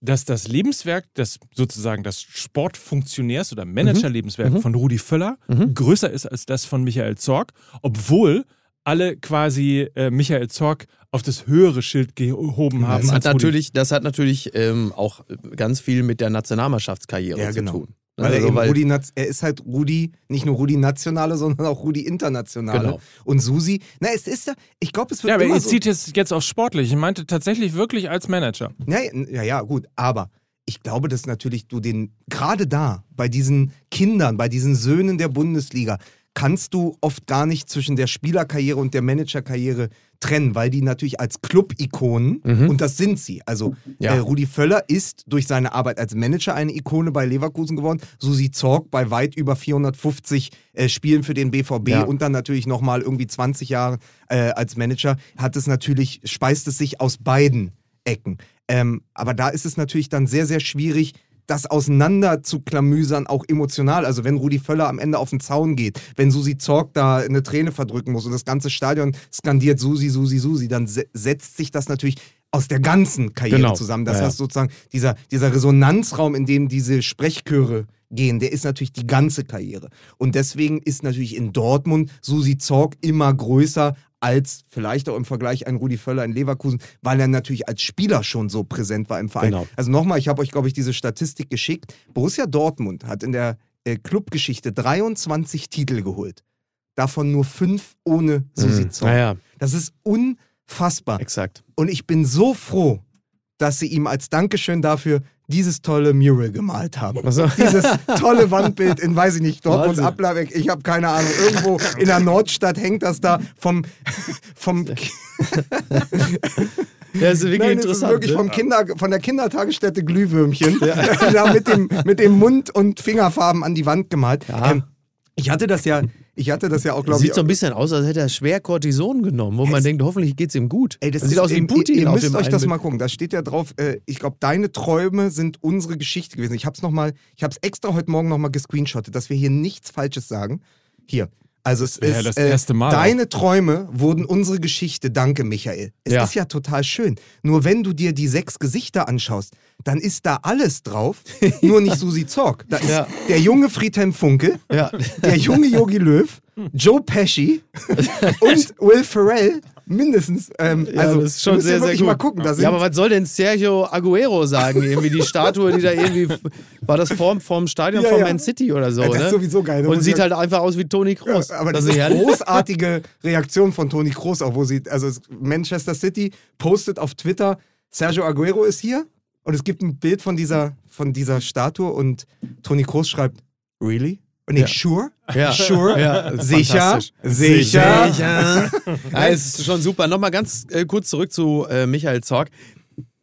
dass das Lebenswerk, das sozusagen das Sportfunktionärs- oder Managerlebenswerk von Rudi Völler größer ist als das von Michael Zorg, obwohl alle quasi äh, Michael Zorg auf das höhere Schild gehoben haben. Das hat Rudi. natürlich, das hat natürlich ähm, auch ganz viel mit der Nationalmannschaftskarriere Ja, zu genau. tun. Weil er, Also, eben Rudi, Naz- er ist halt Rudi, nicht nur Rudi Nationale, sondern auch Rudi Internationale. Genau. Und Susi, na, es ist ja, ich glaube, es wird Ja, aber immer ihr so, zieht jetzt, jetzt auf sportlich. Ich meinte tatsächlich wirklich als Manager. Ja, ja, ja, gut, aber ich glaube, dass natürlich du den, gerade da, bei diesen Kindern, bei diesen Söhnen der Bundesliga, kannst du oft gar nicht zwischen der Spielerkarriere und der Managerkarriere trennen, weil die natürlich als Club-Ikonen, und das sind sie, also Ja. äh, Rudi Völler ist durch seine Arbeit als Manager eine Ikone bei Leverkusen geworden, Susi Zorg bei weit über 450 äh, Spielen für den BVB Ja. und dann natürlich nochmal irgendwie 20 Jahre äh, als Manager, hat es natürlich, speist es sich aus beiden Ecken. Ähm, aber da ist es natürlich dann sehr, sehr schwierig, das auseinander zu klamüsern, auch emotional. Also wenn Rudi Völler am Ende auf den Zaun geht, wenn Susi Zorg da eine Träne verdrücken muss und das ganze Stadion skandiert Susi, Susi, Susi, dann se setzt sich das natürlich aus der ganzen Karriere Genau. zusammen. Das Ja, heißt sozusagen, dieser, dieser Resonanzraum, in dem diese Sprechchöre gehen, der ist natürlich die ganze Karriere. Und deswegen ist natürlich in Dortmund Susi Zorg immer größer als vielleicht auch im Vergleich ein Rudi Völler in Leverkusen, weil er natürlich als Spieler schon so präsent war im Verein. Genau. Also nochmal, ich habe euch, glaube ich, diese Statistik geschickt. Borussia Dortmund hat in der äh, Clubgeschichte 23 Titel geholt. Davon nur fünf ohne Susi Mhm. Zorg. Naja, Das ist unfassbar. exakt. Und ich bin so froh, dass sie ihm als Dankeschön dafür dieses tolle Mural gemalt haben. so. Dieses tolle Wandbild in, weiß ich nicht, Dortmunds. Ablabeck, ich habe keine Ahnung, irgendwo in der Nordstadt hängt das da vom, vom Ja, das ist wirklich Nein, es ist interessant. wirklich ne? vom Kinder, von der Kindertagesstätte Glühwürmchen. da mit dem, mit dem Mund und Fingerfarben an die Wand gemalt. Ja. Ähm, ich hatte das ja, ich hatte das ja auch, glaube ich. Sieht so ein bisschen aus, als hätte er schwer Cortison genommen, wo man Es- denkt, hoffentlich geht es ihm gut. Ey, das sieht ist, aus wie ihr- Putin Ihr, auf müsst euch das mal gucken. Da steht ja drauf, äh, ich glaube, deine Träume sind unsere Geschichte gewesen. Ich habe es nochmal, ich habe es extra heute Morgen nochmal gescreenshottet, dass wir hier nichts Falsches sagen. Hier. Also es ja ist äh, deine Träume wurden unsere Geschichte. Danke, Michael. Es Ja. ist ja total schön. Nur wenn du dir die sechs Gesichter anschaust, dann ist da alles drauf, nur nicht Susi Zorg. Da ist Ja. der junge Friedhelm Funkel, Ja. der junge Yogi Löw, Joe Pesci und Will Ferrell mindestens. Ähm, Ja, also das ist schon sehr, sehr gut. mal gucken. Ja, aber was soll denn Sergio Aguero sagen? Irgendwie die Statue, die da irgendwie. War das vorm, vorm Stadion Ja, von. Man City oder so? Ja, das ist ne? sowieso geil. Und sieht ich- halt einfach aus wie Toni Kroos. aber das ist herrlich. großartige Reaktion von Toni Kroos, auch wo sie, also es- Manchester City postet auf Twitter, Sergio Aguero ist hier und es gibt ein Bild von dieser, von dieser Statue und Toni Kroos schreibt, really? Und ich, Ja. sure? Ja. Sure? Ja, Sicher? Sicher? Sicher. ja, es ist schon super. Nochmal ganz äh, kurz zurück zu äh, Michael Zorg.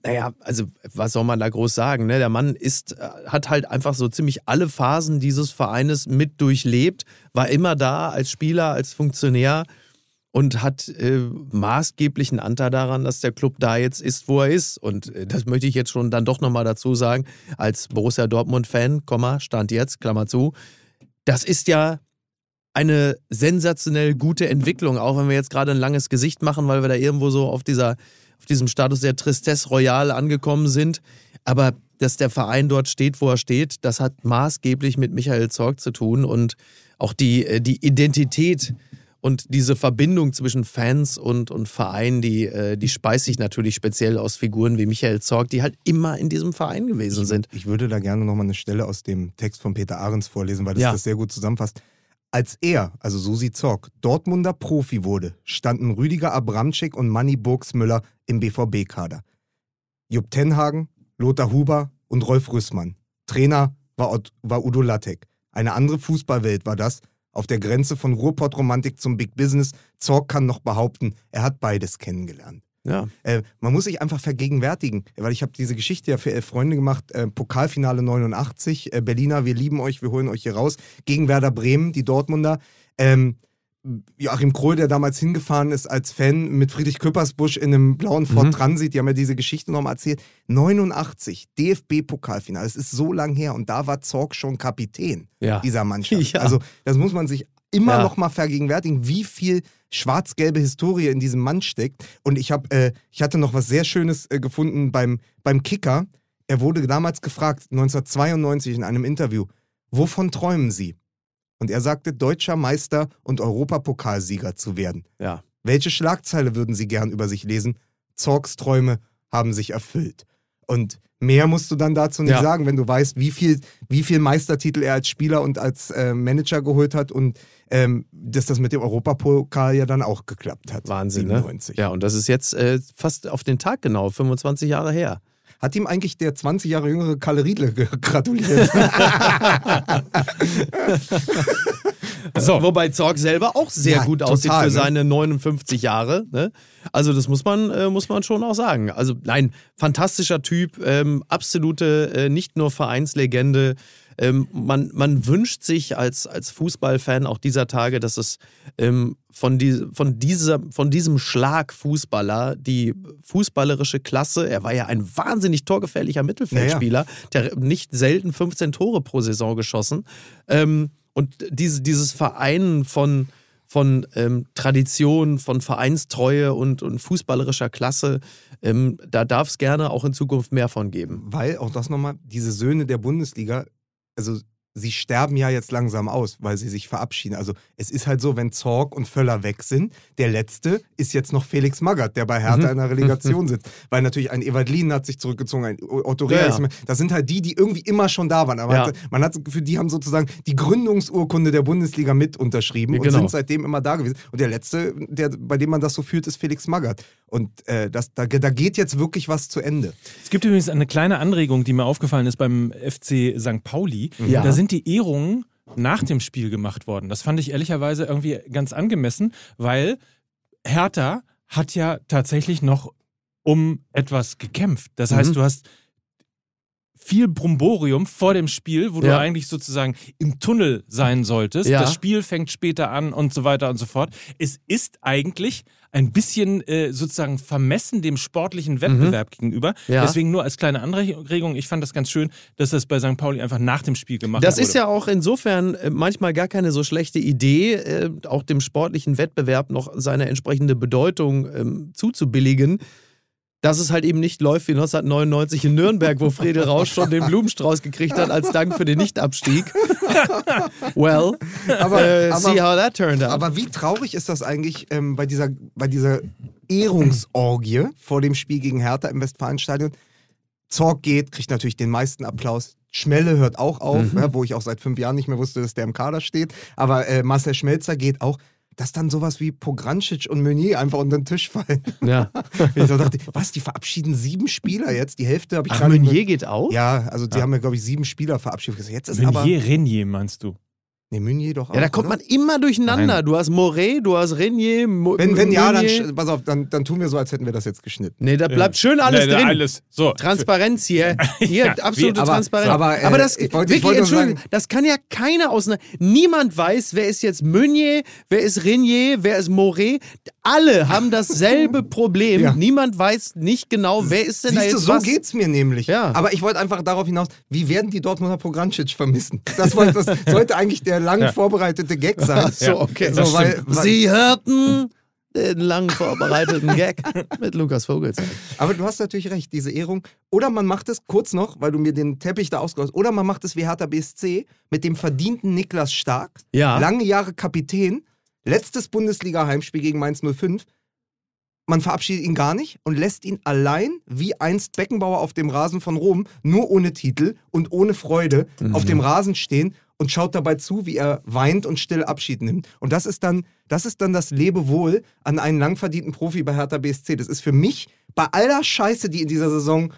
Naja, also was soll man da groß sagen? Ne? Der Mann ist, äh, hat halt einfach so ziemlich alle Phasen dieses Vereines mit durchlebt, war immer da als Spieler, als Funktionär und hat äh, maßgeblichen Anteil daran, dass der Club da jetzt ist, wo er ist. Und äh, das möchte ich jetzt schon dann doch nochmal dazu sagen, als Borussia Dortmund-Fan, Komma, Stand jetzt, Klammer zu, das ist ja eine sensationell gute Entwicklung, auch wenn wir jetzt gerade ein langes Gesicht machen, weil wir da irgendwo so auf, dieser, auf diesem Status der Tristesse Royale angekommen sind. Aber dass der Verein dort steht, wo er steht, das hat maßgeblich mit Michael Zorg zu tun und auch die, äh, die Identität Und diese Verbindung zwischen Fans und, und Verein, die, äh, die speist sich natürlich speziell aus Figuren wie Michael Zorg, die halt immer in diesem Verein gewesen sind. Ich würde da gerne nochmal eine Stelle aus dem Text von Peter Ahrens vorlesen, weil das Ja. das sehr gut zusammenfasst. Als er, also Susi Zorg, Dortmunder Profi wurde, standen Rüdiger Abramczyk und Manny Burgsmüller im BVB-Kader. Jupp Tenhagen, Lothar Huber und Rolf Rüssmann. Trainer war Udo Lattek. Eine andere Fußballwelt war das, auf der Grenze von Ruhrpott-Romantik zum Big Business. Zorg kann noch behaupten, er hat beides kennengelernt. Ja. Äh, man muss sich einfach vergegenwärtigen, weil ich habe diese Geschichte ja für elf Freunde gemacht. Äh, Pokalfinale 89, äh, Berliner, wir lieben euch, wir holen euch hier raus. Gegen Werder Bremen, die Dortmunder. Ähm, Joachim Krohl, der damals hingefahren ist als Fan mit Friedrich Köppersbusch in einem blauen Ford Mhm. Transit, die haben ja diese Geschichte nochmal erzählt. 89, DFB-Pokalfinale, es ist so lang her und da war Zorg schon Kapitän Ja. dieser Mannschaft. Ja. Also das muss man sich immer Ja. noch mal vergegenwärtigen, wie viel schwarz-gelbe Historie in diesem Mann steckt. Und ich habe, äh, ich hatte noch was sehr Schönes äh, gefunden beim, beim Kicker. Er wurde damals gefragt, 1992 in einem Interview, wovon träumen Sie? Und er sagte, deutscher Meister und Europapokalsieger zu werden. Ja. Welche Schlagzeile würden Sie gern über sich lesen? Zorgs Träume haben sich erfüllt. Und mehr musst du dann dazu nicht Ja. sagen, wenn du weißt, wie viel, wie viel Meistertitel er als Spieler und als äh, Manager geholt hat und ähm, dass das mit dem Europapokal ja dann auch geklappt hat. Wahnsinn, 97. ne? Ja, und das ist jetzt äh, fast auf den Tag genau, 25 Jahre her. Hat ihm eigentlich der 20 Jahre jüngere Kalle Riedle gratuliert? So. Wobei Zorg selber auch sehr Ja, gut aussieht total, für ne? seine 59 Jahre. Ne? Also das muss man, äh, muss man schon auch sagen. Also nein, fantastischer Typ, ähm, absolute äh, nicht nur Vereinslegende. Ähm, man, man wünscht sich als, als Fußballfan auch dieser Tage, dass es ähm, von, die, von, dieser, von diesem Schlag Fußballer die fußballerische Klasse, er war ja ein wahnsinnig torgefährlicher Mittelfeldspieler, der nicht selten 15 Tore pro Saison geschossen. Ähm, und diese, dieses Vereinen von, von ähm, Tradition, von Vereinstreue und, und fußballerischer Klasse, ähm, da darf es gerne auch in Zukunft mehr von geben. Weil, auch das nochmal, diese Söhne der Bundesliga, also sie sterben ja jetzt langsam aus, weil sie sich verabschieden. Also es ist halt so, wenn Zorg und Völler weg sind, der letzte ist jetzt noch Felix Magath, der bei Hertha Mhm. in der Relegation sitzt. Weil natürlich ein Ewald Lien hat sich zurückgezogen, ein Otto Rehhr Ja, ist mehr. Das sind halt die, die irgendwie immer schon da waren. Aber Ja. hat, man hat Gefühl, die haben sozusagen die Gründungsurkunde der Bundesliga mit unterschrieben Ja, und genau. sind seitdem immer da gewesen. Und der letzte, der, bei dem man das so fühlt, ist Felix Magath. Und äh, das, da, da geht jetzt wirklich was zu Ende. Es gibt übrigens eine kleine Anregung, die mir aufgefallen ist beim FC St. Pauli. Ja. Da sind die Ehrungen nach dem Spiel gemacht worden. Das fand ich ehrlicherweise irgendwie ganz angemessen, weil Hertha hat ja tatsächlich noch um etwas gekämpft. Das heißt, Mhm. du hast viel Brumborium vor dem Spiel, wo du Ja. eigentlich sozusagen im Tunnel sein solltest. Ja. Das Spiel fängt später an und so weiter und so fort. Es ist eigentlich ein bisschen äh, sozusagen vermessen dem sportlichen Wettbewerb gegenüber. Mhm. Ja. Deswegen nur als kleine Anregung, ich fand das ganz schön, dass das bei St. Pauli einfach nach dem Spiel gemacht Das wurde. ist ja auch insofern äh, manchmal gar keine so schlechte Idee, äh, auch dem sportlichen Wettbewerb noch seine entsprechende Bedeutung ähm, zuzubilligen. Dass es halt eben nicht läuft wie 1999 in Nürnberg, wo Friedel Rausch schon den Blumenstrauß gekriegt hat als Dank für den Nichtabstieg. well, Aber- äh, aber- see how that turned out. Aber wie traurig ist das eigentlich ähm, bei, dieser, bei dieser Ehrungsorgie vor dem Spiel gegen Hertha im Westfalenstadion? Zorg geht, kriegt natürlich den meisten Applaus. Schmelle hört auch auf, Mhm. ja, wo ich auch seit fünf Jahren nicht mehr wusste, dass der im Kader steht. Aber äh, Marcel Schmelzer geht auch. Dass dann sowas wie Pograncic und Meunier einfach unter den Tisch fallen. ja. ich so dachte, was, die verabschieden sieben Spieler jetzt? Die Hälfte habe ich Ach, mehr- Meunier geht auch? Ja, also die haben ja, glaube ich, sieben Spieler verabschiedet. Jetzt ist aber. Meunier, Renier, meinst du? Nee, Meunier doch auch. Ja, da kommt oder? man immer durcheinander. Nein. Du hast Moret, du hast Renier, Mo Wenn, wenn ja, dann, pass auf, dann, dann tun wir so, als hätten wir das jetzt geschnitten. Nee, da bleibt schön alles Nee, da drin. Alles. So. Transparenz hier. Hier, Ja, absolute aber- Transparenz. aber, Aber, äh, das, ich ich wirklich, Entschuldigung, sagen- das kann ja keiner auseinander. Niemand weiß, wer ist jetzt Meunier, wer ist Renier, wer ist Moret. Alle haben dasselbe Problem. Ja. Niemand weiß nicht genau, wer ist denn da Siehst du, jetzt so was. geht's mir nämlich. Ja. Aber ich wollte einfach darauf hinaus, wie werden die Dortmunder Pograncic vermissen? Das, wollte, das sollte eigentlich der lang vorbereitete Gag sein. So, okay. So, weil, Sie hörten den lang vorbereiteten Gag mit Lukas Vogelsang. aber du hast natürlich recht, diese Ehrung. Oder man macht es kurz noch, weil du mir den Teppich da ausgehauen hast, oder man macht es wie Hertha BSC mit dem verdienten Niklas Stark, Ja. lange Jahre Kapitän, Letztes Bundesliga-Heimspiel gegen Mainz 05. Man verabschiedet ihn gar nicht und lässt ihn allein, wie einst Beckenbauer auf dem Rasen von Rom, nur ohne Titel und ohne Freude auf dem Rasen stehen und schaut dabei zu, wie er weint und still Abschied nimmt. Und das ist dann, das ist dann das Lebewohl an einen langverdienten Profi bei Hertha BSC. Das ist für mich bei aller Scheiße, die in dieser Saison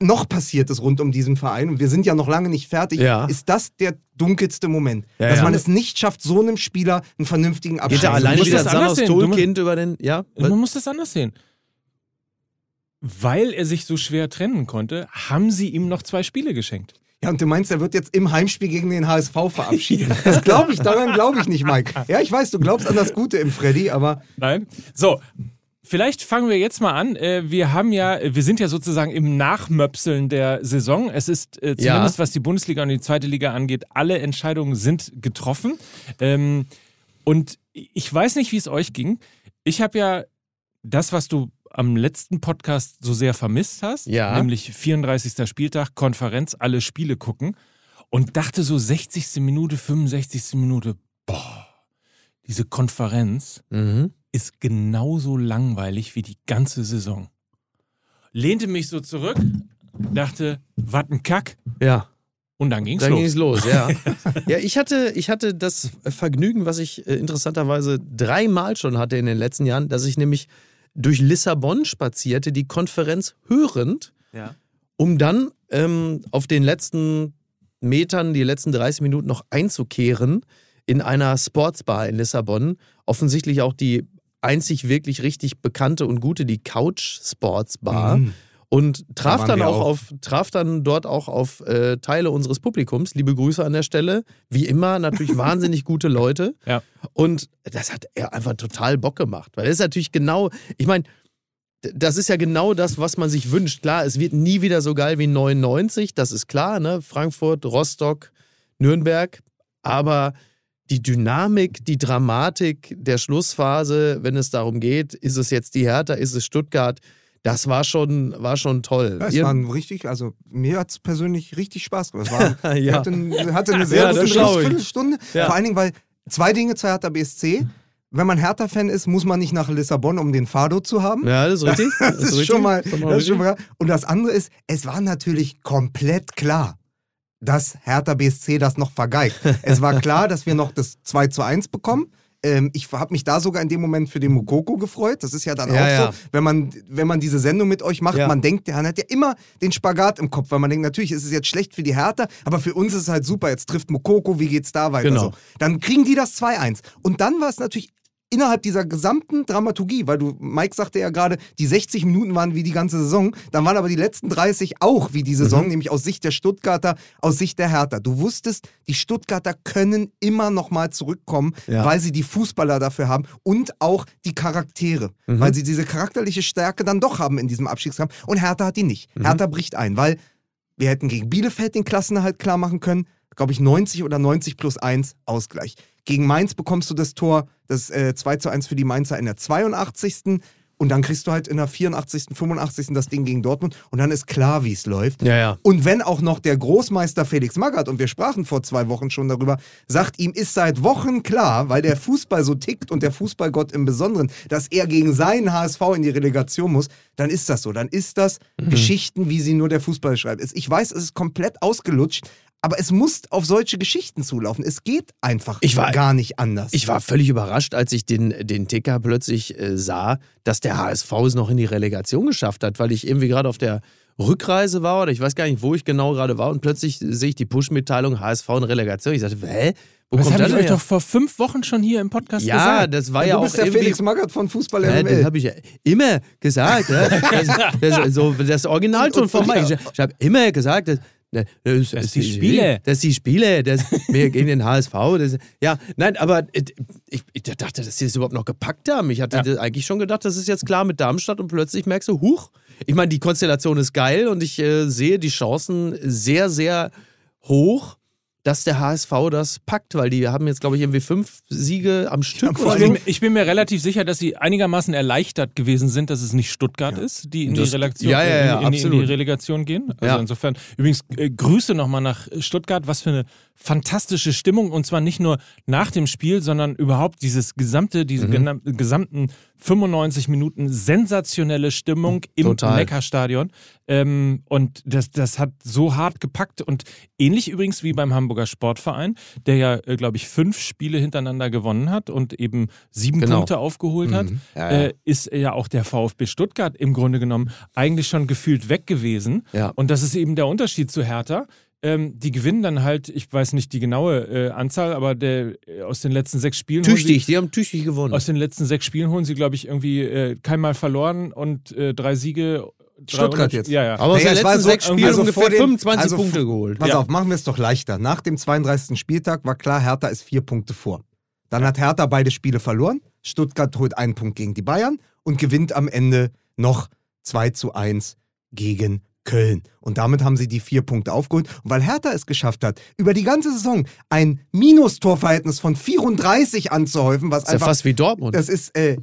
noch passiert ist rund um diesen Verein, und wir sind ja noch lange nicht fertig, Ja. ist das der dunkelste Moment. Ja, dass ja. man es nicht schafft, so einem Spieler einen vernünftigen er zu alleine musst wieder das als anders Sanos Toolkind über den. Ja? Man muss das anders sehen. Weil er sich so schwer trennen konnte, haben sie ihm noch zwei Spiele geschenkt. Ja, und du meinst, er wird jetzt im Heimspiel gegen den HSV verabschiedet. Das glaube ich, daran glaube ich nicht, Mike. Ja, ich weiß, du glaubst an das Gute im Freddy, aber Nein. So. Vielleicht fangen wir jetzt mal an. Äh, Wir haben ja, wir sind ja sozusagen im Nachmöpseln der Saison. Es ist äh, Ja. zumindest, was die Bundesliga und die zweite Liga angeht, alle Entscheidungen sind getroffen. Ähm, Und ich weiß nicht, wie es euch ging. Ich habe ja das, was du am letzten Podcast so sehr vermisst hast, Ja. nämlich 34. Spieltag, Konferenz, alle Spiele gucken und dachte so 60. Minute, 65. Minute, boah, diese Konferenz Mhm. Ist genauso langweilig wie die ganze Saison. Lehnte mich so zurück, dachte, was ein Kack. Ja. Und dann ging's Dann ging los. es los, ja. ja, ich hatte, ich hatte das Vergnügen, was ich äh, interessanterweise dreimal schon hatte in den letzten Jahren, dass ich nämlich durch Lissabon spazierte, die Konferenz hörend, Ja. um dann ähm, auf den letzten Metern, die letzten 30 Minuten noch einzukehren in einer Sportsbar in Lissabon. Offensichtlich auch die einzig wirklich richtig bekannte und gute, die Couch Sports Bar. Mhm. Und traf waren dann auch, auch. auf, traf dann dort auch auf äh, Teile unseres Publikums. Liebe Grüße an der Stelle. Wie immer, natürlich wahnsinnig gute Leute. Ja. Und das hat er einfach total Bock gemacht. Weil das ist natürlich genau, ich meine, das ist ja genau das, was man sich wünscht. Klar, es wird nie wieder so geil wie 99, das ist klar, ne? Frankfurt, Rostock, Nürnberg. Aber die Dynamik, die Dramatik der Schlussphase, wenn es darum geht, ist es jetzt die Hertha, ist es Stuttgart, das war schon, war schon toll. Ja, es Ihr- richtig, also mir hat es persönlich richtig Spaß gemacht. Es war, Ja. hatte, hatte eine sehr Ja, gute. Viertelstunde. Ja. Vor allen Dingen, weil zwei Dinge zu Hertha BSC. Wenn man Hertha-Fan ist, muss man nicht nach Lissabon, um den Fado zu haben. ja, das ist richtig. Das ist, richtig. schon mal, Das ist das ist schon richtig. mal. Und das andere ist, es war natürlich komplett klar, dass Hertha BSC das noch vergeigt. es war klar, dass wir noch das 2 zu 1 bekommen. Ähm, ich habe mich da sogar in dem Moment für den Mokoko gefreut. Das ist ja dann Ja, auch ja. so, wenn man, wenn man diese Sendung mit euch macht, Ja. man denkt, der hat ja immer den Spagat im Kopf, weil man denkt, natürlich ist es jetzt schlecht für die Hertha, aber für uns ist es halt super. Jetzt trifft Mokoko, wie geht's da weiter? Genau. So. Dann kriegen die das 2-1. Und dann war es natürlich innerhalb dieser gesamten Dramaturgie, weil du, Mike sagte ja gerade, die 60 Minuten waren wie die ganze Saison, dann waren aber die letzten 30 auch wie die Saison, Mhm. nämlich aus Sicht der Stuttgarter, aus Sicht der Hertha. Du wusstest, die Stuttgarter können immer noch mal zurückkommen, Ja. weil sie die Fußballer dafür haben und auch die Charaktere, Mhm. weil sie diese charakterliche Stärke dann doch haben in diesem Abstiegskampf und Hertha hat die nicht. Mhm. Hertha bricht ein, weil wir hätten gegen Bielefeld den Klassenerhalt klar machen können. Glaube ich, 90 oder 90 plus 1 Ausgleich. Gegen Mainz bekommst du das Tor, das äh, 2 zu 1 für die Mainzer in der 82. Und dann kriegst du halt in der 84., 85. das Ding gegen Dortmund. Und dann ist klar, wie es läuft. Ja, ja. Und wenn auch noch der Großmeister Felix Magath, und wir sprachen vor zwei Wochen schon darüber, sagt, ihm ist seit Wochen klar, weil der Fußball so tickt und der Fußballgott im Besonderen, dass er gegen seinen HSV in die Relegation muss, dann ist das so. Dann ist das Mhm. Geschichten, wie sie nur der Fußball schreibt. Ich weiß, es ist komplett ausgelutscht, aber es muss auf solche Geschichten zulaufen. Es geht einfach Ich war- gar nicht anders. Ich war völlig überrascht, als ich den, den Ticker plötzlich äh, sah, dass der HSV es noch in die Relegation geschafft hat, weil ich irgendwie gerade auf der Rückreise war oder ich weiß gar nicht, wo ich genau gerade war und plötzlich sehe ich die Push-Mitteilung HSV in Relegation. Ich dachte, hä? Wo Das kommt habe das ich euch her? doch vor fünf Wochen schon hier im Podcast Ja, gesagt. das war du ja auch bist der. Felix Magath von Fußball Ja, das MML. habe ich ja immer gesagt. Ja. Das, das, so, das Originalton von Mike. Ich, ich habe immer gesagt, dass, das, das, Das die Spiele. Das die Spiele. Das, wir gegen den HSV. Das, ja, nein, aber äh, ich, ich dachte, dass sie das überhaupt noch gepackt haben. Ich hatte Ja. eigentlich schon gedacht, das ist jetzt klar mit Darmstadt und plötzlich merkst du, huch. Ich meine, die Konstellation ist geil und ich äh, sehe die Chancen sehr, sehr hoch. Dass der HSV das packt, weil die haben jetzt, glaube ich, irgendwie fünf Siege am Stück. Ich so. bin, ich bin mir relativ sicher, dass sie einigermaßen erleichtert gewesen sind, dass es nicht Stuttgart ist, die in die, Das- Relation, ja, ja, ja, in, in, in die. Relegation gehen. Also Ja. insofern, übrigens, äh, Grüße nochmal nach Stuttgart. Was für eine fantastische Stimmung und zwar nicht nur nach dem Spiel, sondern überhaupt dieses gesamte, diese Mhm. gesamten 95 Minuten sensationelle Stimmung im Total. Neckarstadion. Ähm, und das, das hat so hart gepackt und ähnlich übrigens wie beim Hamburger Sportverein, der ja, äh, glaube ich, fünf Spiele hintereinander gewonnen hat und eben sieben Genau. Punkte aufgeholt hat, Mhm. Ja, ja. Äh, ist ja auch der VfB Stuttgart im Grunde genommen eigentlich schon gefühlt weg gewesen. Ja. Und das ist eben der Unterschied zu Hertha. Ähm, die gewinnen dann halt, ich weiß nicht die genaue äh, Anzahl, aber der, äh, aus den letzten sechs Spielen. holen Tüchtig, die haben tüchtig gewonnen. Sie, aus den letzten sechs Spielen holen sie, glaube ich, irgendwie äh, keinmal verloren und äh, drei Siege. Stuttgart jetzt. Ja, ja. Aber aus Naja, den es war letzten so- sechs Spielen also ungefähr vor den- 25 also Punkte geholt. Pass Ja. auf, machen wir es doch leichter. Nach dem 32. Spieltag war klar, Hertha ist vier Punkte vor. Dann hat Hertha beide Spiele verloren. Stuttgart holt einen Punkt gegen die Bayern und gewinnt am Ende noch 2 zu 1 gegen Köln. Und damit haben sie die vier Punkte aufgeholt. Und weil Hertha es geschafft hat, über die ganze Saison ein Minustorverhältnis von 34 anzuhäufen, was ist ja fast wie Dortmund. das ist, äh,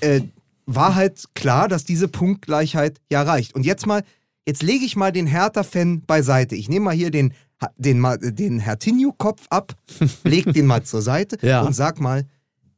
äh, war halt klar, dass diese Punktgleichheit ja reicht. Und jetzt mal, jetzt lege ich mal den Hertha-Fan beiseite. Ich nehme mal hier den, den, mal- den Hertinho-Kopf ab, leg den mal zur Seite Ja. und sag mal,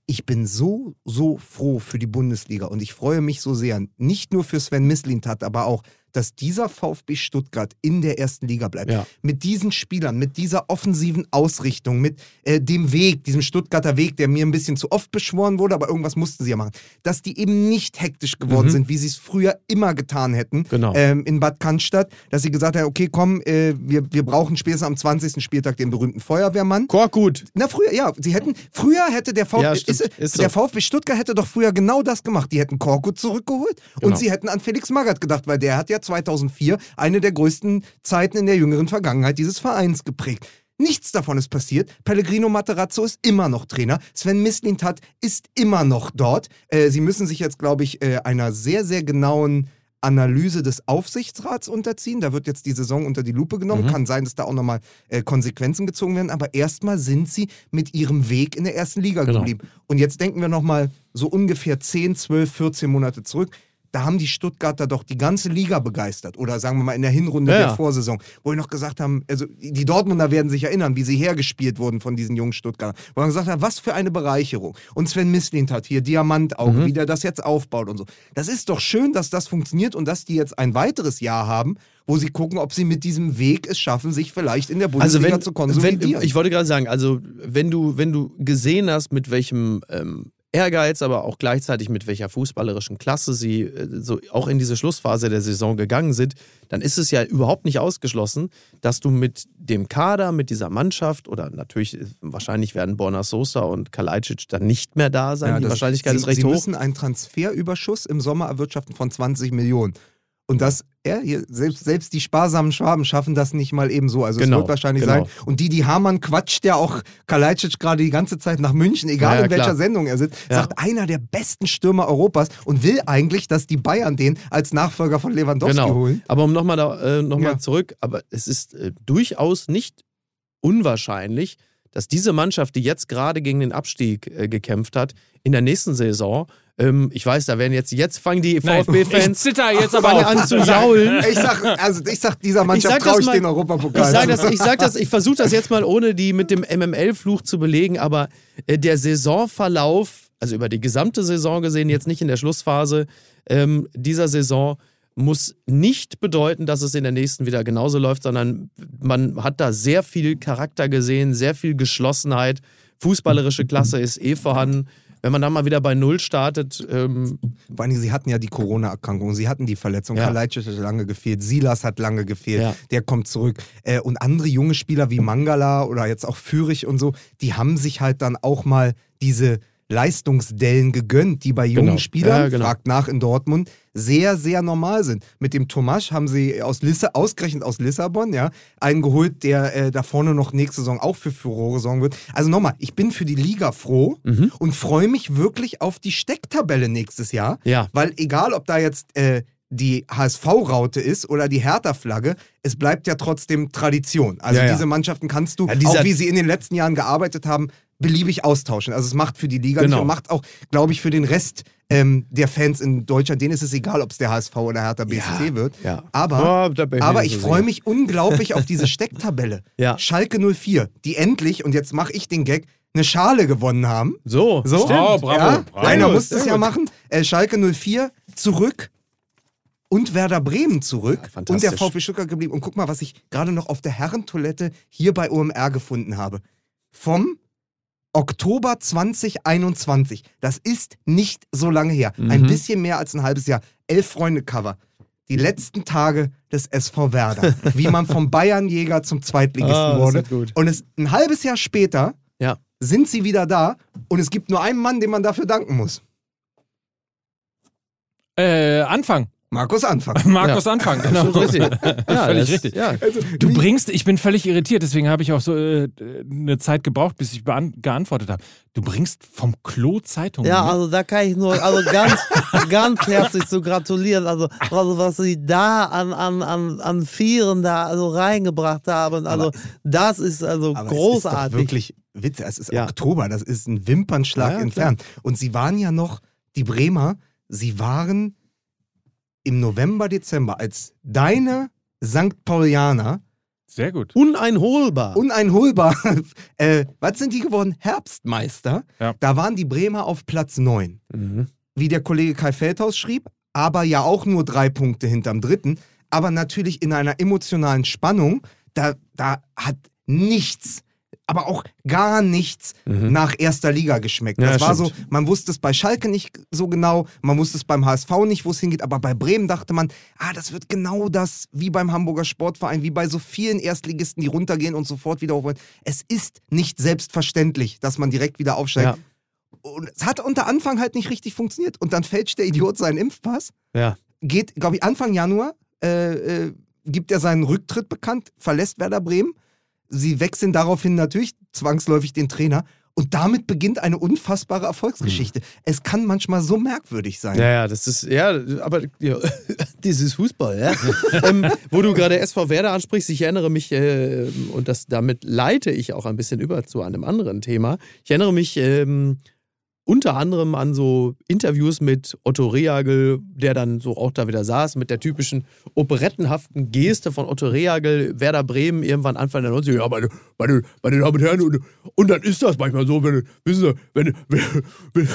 ich bin so, so froh für die Bundesliga und ich freue mich so sehr, nicht nur für Sven Mislintat, aber auch, dass dieser VfB Stuttgart in der ersten Liga bleibt. Ja. Mit diesen Spielern, mit dieser offensiven Ausrichtung, mit äh, dem Weg, diesem Stuttgarter Weg, der mir ein bisschen zu oft beschworen wurde, aber irgendwas mussten sie ja machen. Dass die eben nicht hektisch geworden Mhm. sind, wie sie es früher immer getan hätten Genau. ähm, in Bad Cannstatt, dass sie gesagt haben, okay, komm, äh, wir, wir brauchen spätestens am 20. Spieltag den berühmten Feuerwehrmann. Korkut. Na, früher, ja, sie hätten, früher hätte der VfB, Ja, ist, ist so. der VfB Stuttgart hätte doch früher genau das gemacht. Die hätten Korkut zurückgeholt Genau. und sie hätten an Felix Magath gedacht, weil der hat ja 2004 eine der größten Zeiten in der jüngeren Vergangenheit dieses Vereins geprägt. Nichts davon ist passiert. Pellegrino Materazzo ist immer noch Trainer. Sven Mislintat ist immer noch dort. Äh, sie müssen sich jetzt, glaube ich, äh, einer sehr, sehr genauen Analyse des Aufsichtsrats unterziehen. Da wird jetzt die Saison unter die Lupe genommen. Mhm. Kann sein, dass da auch nochmal äh, Konsequenzen gezogen werden. Aber erstmal sind sie mit ihrem Weg in der ersten Liga Genau. geblieben. Und jetzt denken wir nochmal so ungefähr 10, 12, 14 Monate zurück. Da haben die Stuttgarter doch die ganze Liga begeistert. Oder sagen wir mal in der Hinrunde Ja, der. Vorsaison, wo wir noch gesagt haben, also die Dortmunder werden sich erinnern, wie sie hergespielt wurden von diesen jungen Stuttgartern. Wo man gesagt hat, was für eine Bereicherung. Und Sven Mislint hat hier Diamantauge, Mhm. wie der das jetzt aufbaut und so. Das ist doch schön, dass das funktioniert und dass die jetzt ein weiteres Jahr haben, wo sie gucken, ob sie mit diesem Weg es schaffen, sich vielleicht in der Also Bundesliga wenn, zu konsolidieren. wenn ich wollte gerade sagen, also wenn du wenn du gesehen hast, mit welchem ähm, Ehrgeiz, aber auch gleichzeitig mit welcher fußballerischen Klasse sie äh, so auch in diese Schlussphase der Saison gegangen sind, dann ist es ja überhaupt nicht ausgeschlossen, dass du mit dem Kader, mit dieser Mannschaft oder natürlich äh, wahrscheinlich werden Borna Sosa und Kalajdzic dann nicht mehr da sein. Ja, Die Wahrscheinlichkeit sie, ist recht sie hoch. müssen einen Transferüberschuss im Sommer erwirtschaften von 20 Millionen. Und das, ja, hier, selbst, selbst die sparsamen Schwaben schaffen das nicht mal eben so. Also Genau, es wird wahrscheinlich genau. sein. Und die, die Hamann quatscht ja auch Kalajdzic gerade die ganze Zeit nach München, egal Ja, ja, in welcher klar. Sendung er sitzt, sagt einer der besten Stürmer Europas und will eigentlich, dass die Bayern den als Nachfolger von Lewandowski Genau. holen. Aber um nochmal äh, noch mal zurück, aber es ist äh, durchaus nicht unwahrscheinlich, dass diese Mannschaft, die jetzt gerade gegen den Abstieg äh, gekämpft hat, in der nächsten Saison, ähm, ich weiß, da werden jetzt, jetzt fangen die ich VfB-Fans an zu jaulen. Ich sag, also ich sag, dieser Mannschaft sag traue ich mal- den Ich Europapokal. sage zu. das, ich sag das, ich versuche das jetzt mal ohne die mit dem MML-Fluch zu belegen, aber äh, der Saisonverlauf, also über die gesamte Saison gesehen, jetzt nicht in der Schlussphase ähm, dieser Saison, muss nicht bedeuten, dass es in der nächsten wieder genauso läuft, sondern man hat da sehr viel Charakter gesehen, sehr viel Geschlossenheit. Fußballerische Klasse ist eh vorhanden. Wenn man dann mal wieder bei Null startet, ähm, Vor allem, sie hatten ja die Corona-Erkrankung, sie hatten die Verletzung. Ja. Kalajdzic hat lange gefehlt, Silas hat lange gefehlt, Ja. der kommt zurück. Äh, und andere junge Spieler wie Mangala oder jetzt auch Fürich und so, die haben sich halt dann auch mal diese Leistungsdellen gegönnt, die bei jungen Genau. Spielern, Ja, genau. fragt nach in Dortmund, sehr, sehr normal sind. Mit dem Tomasch haben sie aus Lisse, ausgerechnet aus Lissabon, ja, einen geholt, der äh, da vorne noch nächste Saison auch für Furore sorgen wird. Also nochmal, ich bin für die Liga froh Mhm. und freue mich wirklich auf die Stecktabelle nächstes Jahr. ja, Weil egal, ob da jetzt äh, die HSV-Raute ist oder die Hertha-Flagge, es bleibt ja trotzdem Tradition. Also Ja, ja. diese Mannschaften kannst du, Ja, auch wie sie in den letzten Jahren gearbeitet haben, beliebig austauschen. Also es macht für die Liga Genau. nicht und macht auch, glaube ich, für den Rest ähm, der Fans in Deutschland, denen ist es egal, ob es der HSV oder Hertha BSC wird. ja. Aber, Oh, aber ich freue mich unglaublich auf diese Stecktabelle. Ja. Schalke 04, die endlich, und jetzt mache ich den Gag, eine Schale gewonnen haben. So, So, Stimmt. Oh, bravo, ja, bravo. Einer Sehr muss gut, es ja gut. machen. Äh, Schalke 04 zurück und Werder Bremen zurück Ja, und der. VfB Stuttgart geblieben. Und guck mal, was ich gerade noch auf der Herrentoilette hier bei OMR gefunden habe. Vom Oktober 2021. Das ist nicht so lange her. Ein Mhm. bisschen mehr als ein halbes Jahr. Elf Freunde Cover. Die letzten Tage des SV Werder. wie man vom Bayernjäger zum Zweitligisten das wurde. Und es ein halbes Jahr später Ja. sind sie wieder da und es gibt nur einen Mann, dem man dafür danken muss. Äh, Anfang. Markus Anfang. Markus Anfang, genau. Richtig. Ja, Völlig das- richtig. Ja. Du bringst, ich bin völlig irritiert, deswegen habe ich auch so äh, eine Zeit gebraucht, bis ich geantwortet habe. Du bringst vom Klo Zeitungen. Ja, mit? also da kann ich nur also ganz, ganz herzlich zu gratulieren. Also, also was sie da an, an, an, an Vieren da also reingebracht haben, also das ist also Aber es ist großartig. doch wirklich witzig. Es ist Ja. Oktober, das ist ein Wimpernschlag Ja, ja, entfernt. Und sie waren ja noch, die Bremer, sie waren im November, Dezember, als deine St. Paulianer Sehr gut. Uneinholbar. uneinholbar, äh, was sind die geworden? Herbstmeister. Ja. Da waren die Bremer auf Platz 9. Mhm. wie der Kollege Kai Feldhaus schrieb, aber ja auch nur drei Punkte hinterm dritten, aber natürlich in einer emotionalen Spannung, da, da hat nichts, aber auch gar nichts Mhm. nach erster Liga geschmeckt. Ja, das war stimmt. so, man wusste es bei Schalke nicht so genau, man wusste es beim HSV nicht, wo es hingeht, aber bei Bremen dachte man, ah, das wird genau das wie beim Hamburger Sportverein, wie bei so vielen Erstligisten, die runtergehen und sofort wieder aufholen. Es ist nicht selbstverständlich, dass man direkt wieder aufsteigt. Ja. Und es hat unter Anfang halt nicht richtig funktioniert. Und dann fälscht der Idiot seinen Impfpass, Ja. geht, glaube ich, Anfang Januar, äh, äh, gibt er seinen Rücktritt bekannt, verlässt Werder Bremen. Sie wechseln daraufhin natürlich zwangsläufig den Trainer. Und damit beginnt eine unfassbare Erfolgsgeschichte. Es kann manchmal so merkwürdig sein. Ja, ja, das ist, ja, aber ja, dieses Fußball, ja. ähm, wo du gerade SV Werder ansprichst, ich erinnere mich, äh, und das, damit leite ich auch ein bisschen über zu einem anderen Thema. Ich erinnere mich ähm, unter anderem an so Interviews mit Otto Rehagel, der dann so auch da wieder saß, mit der typischen operettenhaften Geste von Otto Rehagel, Werder Bremen, irgendwann Anfang der 90er. Ja, meine, meine, meine Damen und Herren, und, und dann ist das manchmal so, wenn, wissen Sie, wenn, wenn, wenn,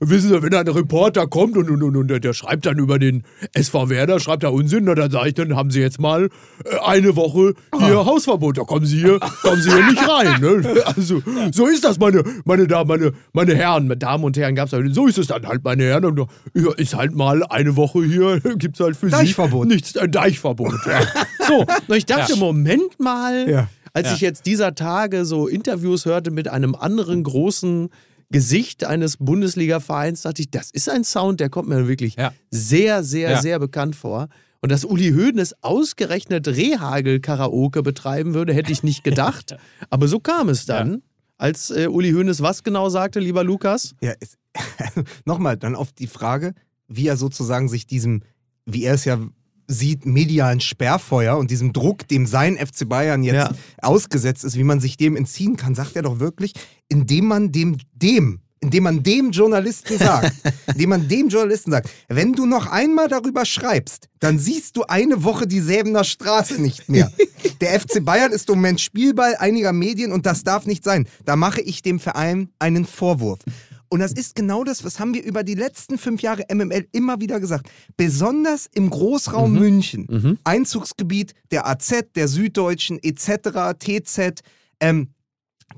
wissen Sie, wenn ein Reporter kommt und, und, und, und der, der schreibt dann über den SV Werder, schreibt da Unsinn, na, dann sage ich, dann haben Sie jetzt mal äh, eine Woche hier Hausverbot, da kommen Sie hier, kommen Sie hier nicht rein. Ne? Also, so ist das, meine, meine Damen, meine, meine Herren, meine Damen und Herren, gab's halt, so ist es dann halt, meine Herren. Und ja, ist halt mal eine Woche hier, gibt's halt für Deichverbot. Sie nichts, ein Deichverbot. Ja. So, und ich dachte, Moment mal, Ja. als ich jetzt dieser Tage so Interviews hörte mit einem anderen großen Gesicht eines Bundesliga-Vereins, dachte ich, das ist ein Sound, der kommt mir wirklich Ja. sehr, sehr, Ja. sehr bekannt vor. Und dass Uli Hoeneß ausgerechnet Rehagel-Karaoke betreiben würde, hätte ich nicht gedacht. Aber so kam es dann, als äh, Uli Hoeneß was genau sagte, lieber Lukas? Ja, nochmal, dann auf die Frage, wie er sozusagen sich diesem, wie er es ja sieht, medialen Sperrfeuer und diesem Druck, dem sein FC Bayern jetzt Ja. ausgesetzt ist, wie man sich dem entziehen kann, sagt er doch wirklich, indem man dem, dem, indem man dem Journalisten sagt, indem man dem Journalisten sagt, wenn du noch einmal darüber schreibst, dann siehst du eine Woche die Säbener Straße nicht mehr. Der FC Bayern ist im Moment Spielball einiger Medien und das darf nicht sein. Da mache ich dem Verein einen Vorwurf. Und das ist genau das, was haben wir über die letzten fünf Jahre MML immer wieder gesagt. Besonders im Großraum München, Einzugsgebiet der AZ, der Süddeutschen etc., TZ, ähm,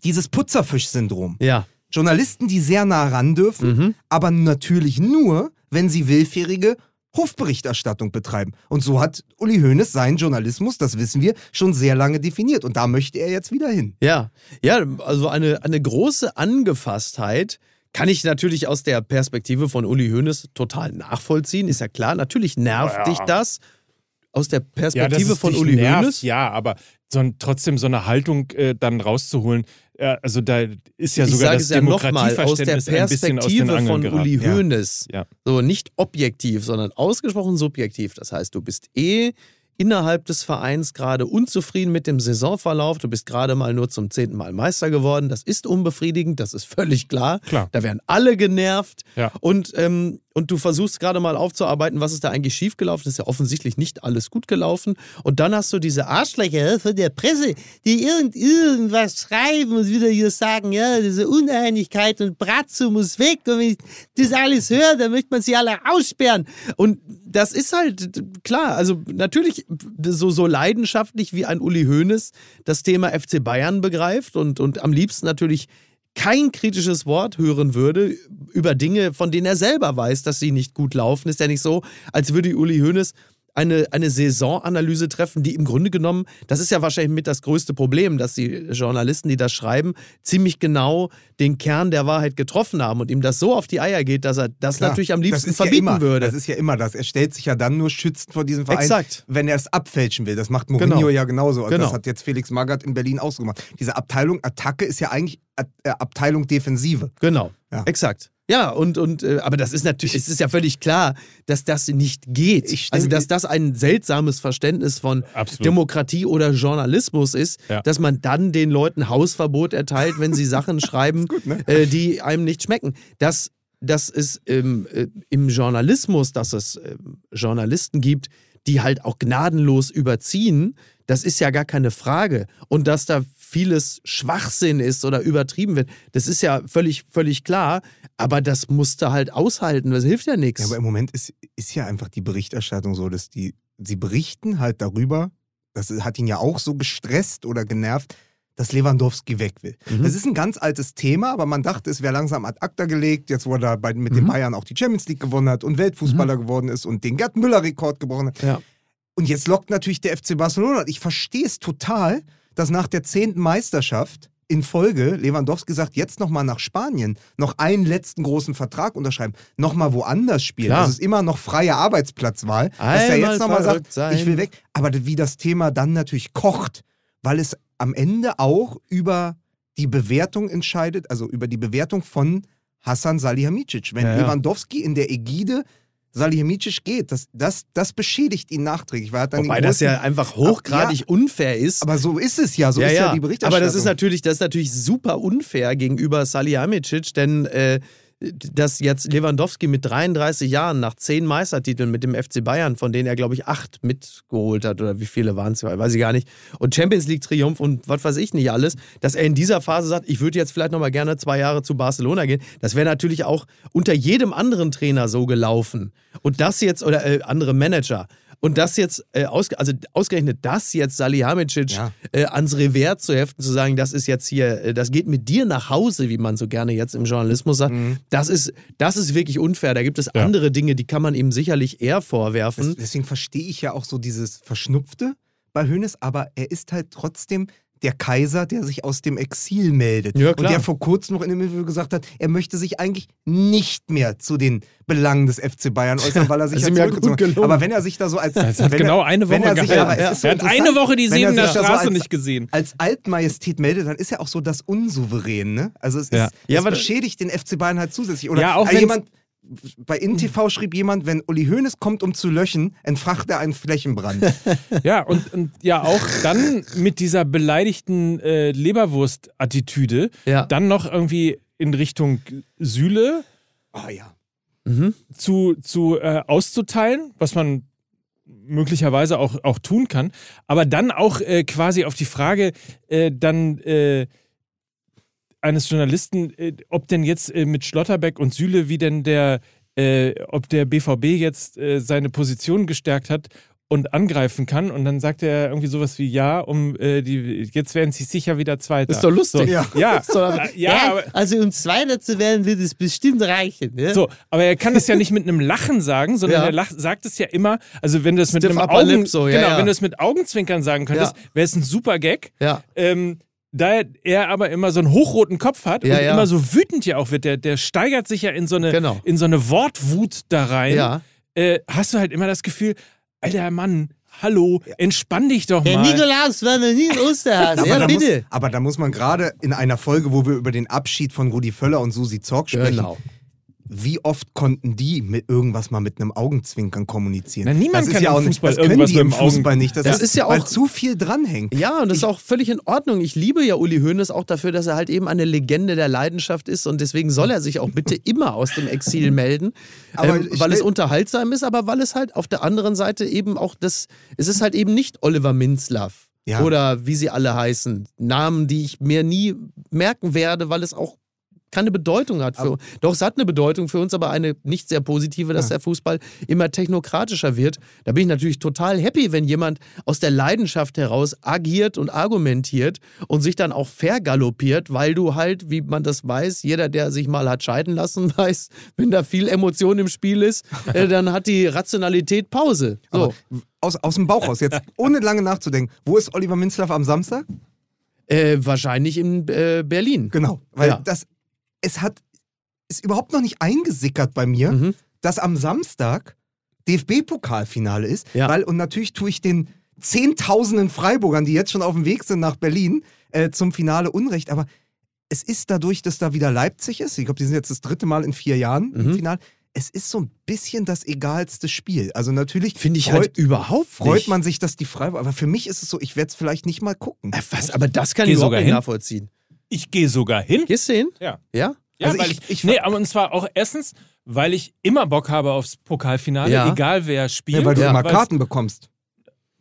dieses Putzerfisch-Syndrom. Ja. Journalisten, die sehr nah ran dürfen, Mhm. aber natürlich nur, wenn sie willfährige Hofberichterstattung betreiben. Und so hat Uli Hoeneß seinen Journalismus, das wissen wir, schon sehr lange definiert. Und da möchte er jetzt wieder hin. Ja, ja, also eine, eine große Angefasstheit kann ich natürlich aus der Perspektive von Uli Hoeneß total nachvollziehen. Ist ja klar, natürlich nervt Ja. dich das. Aus der Ja, Perspektive es von Uli nervt, Hoeneß. Ja, aber so ein, trotzdem so eine Haltung äh, dann rauszuholen, Ja, also da ist ja ich sogar sage das es ja nochmal, aus der Demokratieverständnis aus Perspektive Angeln von geraten. Uli. Hoeneß. Ja. So nicht objektiv, sondern ausgesprochen subjektiv. Das heißt, du bist eh innerhalb des Vereins gerade unzufrieden mit dem Saisonverlauf. Du bist gerade mal nur zum zehnten Mal Meister geworden. Das ist unbefriedigend, das ist völlig klar. Klar. Da werden alle genervt. Ja. Und, ähm, und du versuchst gerade mal aufzuarbeiten, was ist da eigentlich schiefgelaufen. Das ist ja offensichtlich nicht alles gut gelaufen. Und dann hast du diese Arschlöcher von der Presse, die irgend, irgendwas schreiben und wieder hier sagen, ja, diese Uneinigkeit und Brazzo muss weg. Und wenn ich das alles höre, dann möchte man sie alle aussperren. Und das ist halt klar, also natürlich so, so leidenschaftlich wie ein Uli Hoeneß das Thema FC Bayern begreift und, und am liebsten natürlich kein kritisches Wort hören würde über Dinge, von denen er selber weiß, dass sie nicht gut laufen. Ist ja nicht so, als würde Uli Hoeneß eine, eine Saisonanalyse treffen, die im Grunde genommen, das ist ja wahrscheinlich mit das größte Problem, dass die Journalisten, die das schreiben, ziemlich genau den Kern der Wahrheit getroffen haben und ihm das so auf die Eier geht, dass er das Klar, natürlich am liebsten verbieten ja immer, würde. Das ist ja immer das. Er stellt sich ja dann nur schützend vor diesem Verein, Exakt. wenn er es abfälschen will. Das macht Mourinho Genau. ja genauso. Und Genau. Das hat jetzt Felix Magath in Berlin ausgemacht. Diese Abteilung Attacke ist ja eigentlich äh, Abteilung Defensive. Genau, Ja. exakt. Ja, und, und äh, aber das ist natürlich, es ist ja völlig klar, dass das nicht geht. Stimme- also, dass das ein seltsames Verständnis von Absolut. Demokratie oder Journalismus ist, Ja. dass man dann den Leuten Hausverbot erteilt, wenn sie Sachen schreiben, ne? äh, die einem nicht schmecken. Das, das ist ähm, äh, im Journalismus, dass es ähm, Journalisten gibt, die halt auch gnadenlos überziehen, das ist ja gar keine Frage. Und dass da vieles Schwachsinn ist oder übertrieben wird, das ist ja völlig, völlig klar. Aber das musst du halt aushalten, das hilft ja nichts. Ja, aber im Moment ist, ist ja einfach die Berichterstattung so, dass die, sie berichten halt darüber, das hat ihn ja auch so gestresst oder genervt, dass Lewandowski weg will. Mhm. Das ist ein ganz altes Thema, aber man dachte, es wäre langsam ad acta gelegt, jetzt wo er da bei, mit den Mhm. Bayern auch die Champions League gewonnen hat und Weltfußballer geworden ist und den Gerd Müller-Rekord gebrochen hat. Ja. Und jetzt lockt natürlich der FC Barcelona. Ich verstehe es total, dass nach der zehnten Meisterschaft in Folge Lewandowski sagt, jetzt nochmal nach Spanien, noch einen letzten großen Vertrag unterschreiben, nochmal woanders spielen. Klar. Das ist immer noch freie Arbeitsplatzwahl. dass er Einmal jetzt nochmal sagt, sein. ich will weg. Aber wie das Thema dann natürlich kocht, weil es am Ende auch über die Bewertung entscheidet, also über die Bewertung von Hassan Salihamidzic. Wenn Ja, ja. Lewandowski in der Ägide Salihamidzic geht, das, das, das beschädigt ihn nachträglich. Weil er dann Wobei das ja einfach hochgradig unfair ist. aber so ist es ja, so ist ja die Berichterstattung. Aber das ist natürlich, das ist natürlich super unfair gegenüber Salihamidzic, denn äh, dass jetzt Lewandowski mit 33 Jahren nach zehn Meistertiteln mit dem FC Bayern, von denen er glaube ich acht mitgeholt hat oder wie viele waren es, weiß ich gar nicht, und Champions League Triumph und was weiß ich nicht alles, dass er in dieser Phase sagt, ich würde jetzt vielleicht noch mal gerne zwei Jahre zu Barcelona gehen. Das wäre natürlich auch unter jedem anderen Trainer so gelaufen. Und das jetzt oder äh, andere Manager. Und das jetzt, äh, ausge also ausgerechnet das jetzt Salihamidzic Ja. äh, ans Revers zu heften, zu sagen, das ist jetzt hier, äh, das geht mit dir nach Hause, wie man so gerne jetzt im Journalismus sagt, Mhm. das, ist, das ist wirklich unfair. Da gibt es andere Dinge, die kann man ihm sicherlich eher vorwerfen. Des- Deswegen verstehe ich ja auch so dieses Verschnupfte bei Hönes, aber er ist halt trotzdem der Kaiser, der sich aus dem Exil meldet. Ja, und der vor kurzem noch in dem Interview gesagt hat, er möchte sich eigentlich nicht mehr zu den Belangen des FC Bayern äußern, weil er sich ja ja zurückgezogen hat. Aber wenn er sich da so als... Das hat genau er, eine Woche er sich, aber Ja. so Er hat eine Woche die er Siebener sich da so Straße als- nicht gesehen. als Altmajestät meldet, dann ist er auch so das Unsouverän, ne? Also es, Ja. ist, Ja, es beschädigt den FC Bayern halt zusätzlich. Oder Ja, auch wenn's- jemand, bei InTV schrieb jemand, wenn Uli Hoeneß kommt, um zu löschen, entfacht er einen Flächenbrand. Ja, und, und ja auch dann mit dieser beleidigten äh, Leberwurst-Attitüde Ja. dann noch irgendwie in Richtung Sühle oh ja. Mhm. zu, zu äh, auszuteilen, was man möglicherweise auch, auch tun kann, aber dann auch äh, quasi auf die Frage äh, dann äh, eines Journalisten, äh, ob denn jetzt äh, mit Schlotterbeck und Süle, wie denn der, äh, ob der BVB jetzt äh, seine Position gestärkt hat und angreifen kann. Und dann sagt er irgendwie sowas wie, ja, um äh, die, jetzt werden sie sicher wieder Zweiter. Ist doch lustig. So, Ja. ja, doch- ja, ja, aber, also um Zweiter zu werden, wird es bestimmt reichen. Ne? so, aber er kann das ja nicht mit einem Lachen sagen, sondern Ja. er lach, sagt es ja immer, also wenn du es mit Stiff einem Augen, so, ja, genau, ja. wenn du es mit Augenzwinkern sagen könntest, Ja. wäre es ein super Gag. Ja. Ähm, da er aber immer so einen hochroten Kopf hat Ja, und ja. immer so wütend ja auch wird, der, der steigert sich ja in so eine, Genau. in so eine Wortwut da rein. Ja. Äh, hast du halt immer das Gefühl, alter Mann, hallo, entspann dich doch Der mal. Nikolaus war noch nie ein Osterhase. Aber, Ja, da bitte. Muss, aber da muss man gerade in einer Folge, wo wir über den Abschied von Rudi Völler und Susi Zorg sprechen, Genau. Wie oft konnten die mit irgendwas mal mit einem Augenzwinkern kommunizieren? Na, niemand das ist kann ja im auch nicht, Fußball das können irgendwas die im mit dem Augen- Fußball nicht. Das, Das ist, ist ja weil auch- zu viel dranhängt. Ja, und das ist auch völlig in Ordnung. Ich liebe ja Uli Hoeneß auch dafür, dass er halt eben eine Legende der Leidenschaft ist und deswegen soll er sich auch bitte immer aus dem Exil melden, Aber ähm, ich weil es unterhaltsam ist, aber weil es halt auf der anderen Seite eben auch das, es ist halt eben nicht Oliver Minzlaff Ja. oder wie sie alle heißen, Namen, die ich mir nie merken werde, weil es auch keine Bedeutung hat. Für, doch, es hat eine Bedeutung für uns, aber eine nicht sehr positive, dass der Fußball immer technokratischer wird. Da bin ich natürlich total happy, wenn jemand aus der Leidenschaft heraus agiert und argumentiert und sich dann auch vergaloppiert, weil du halt, wie man das weiß, jeder, der sich mal hat scheiden lassen, weiß, wenn da viel Emotion im Spiel ist, äh, dann hat die Rationalität Pause. So. Aber aus, aus dem Bauch raus, jetzt ohne lange nachzudenken, wo ist Oliver Minzlaff am Samstag? Äh, wahrscheinlich in äh, Berlin. Genau, weil Ja. das, es hat, ist überhaupt noch nicht eingesickert bei mir, Mhm. dass am Samstag DFB-Pokalfinale ist, Ja. weil, und natürlich tue ich den zehntausenden Freiburgern, die jetzt schon auf dem Weg sind nach Berlin, äh, zum Finale Unrecht, aber es ist dadurch, dass da wieder Leipzig ist, ich glaube, die sind jetzt das dritte Mal in vier Jahren im Mhm. Finale, es ist so ein bisschen das egalste Spiel. Also natürlich Finde ich freut, halt überhaupt freut nicht. man sich, dass die Freiburg, aber für mich ist es so, ich werde es vielleicht nicht mal gucken. Äh, was? Aber das kann Geh ich sogar nachvollziehen. Ich gehe sogar hin. Gehst du hin? Ja. Ja? Ja, Also weil ich- ich, ich- nee, aber und zwar auch erstens, weil ich immer Bock habe aufs Pokalfinale, Ja. egal wer spielt. Ja, weil du Ja, immer Karten bekommst.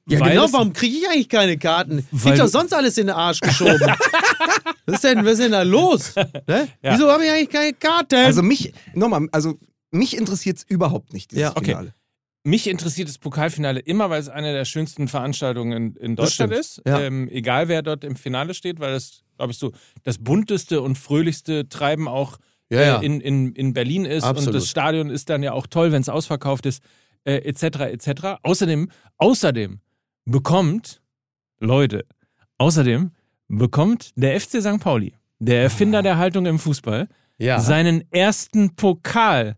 Ja, weil genau, es- warum kriege ich eigentlich keine Karten? Krieg doch sonst alles in den Arsch geschoben. was, ist denn, was ist denn da los? Ne? Ja. Wieso habe ich eigentlich keine Karten? Also mich, nochmal, also mich interessiert es überhaupt nicht, dieses Ja, okay. Finale. Mich interessiert das Pokalfinale immer, weil es eine der schönsten Veranstaltungen in, in Deutschland ist. ja. Ähm, egal wer dort im Finale steht, weil das, glaube ich, so das bunteste und fröhlichste Treiben auch Ja, ja. Äh, in, in, in Berlin ist. Absolut. Und das Stadion ist dann ja auch toll, wenn es ausverkauft ist, äh, etc. etc. Außerdem, außerdem bekommt, Leute, außerdem bekommt der FC St. Pauli, der Erfinder der Haltung im Fußball, ja. seinen ersten Pokal.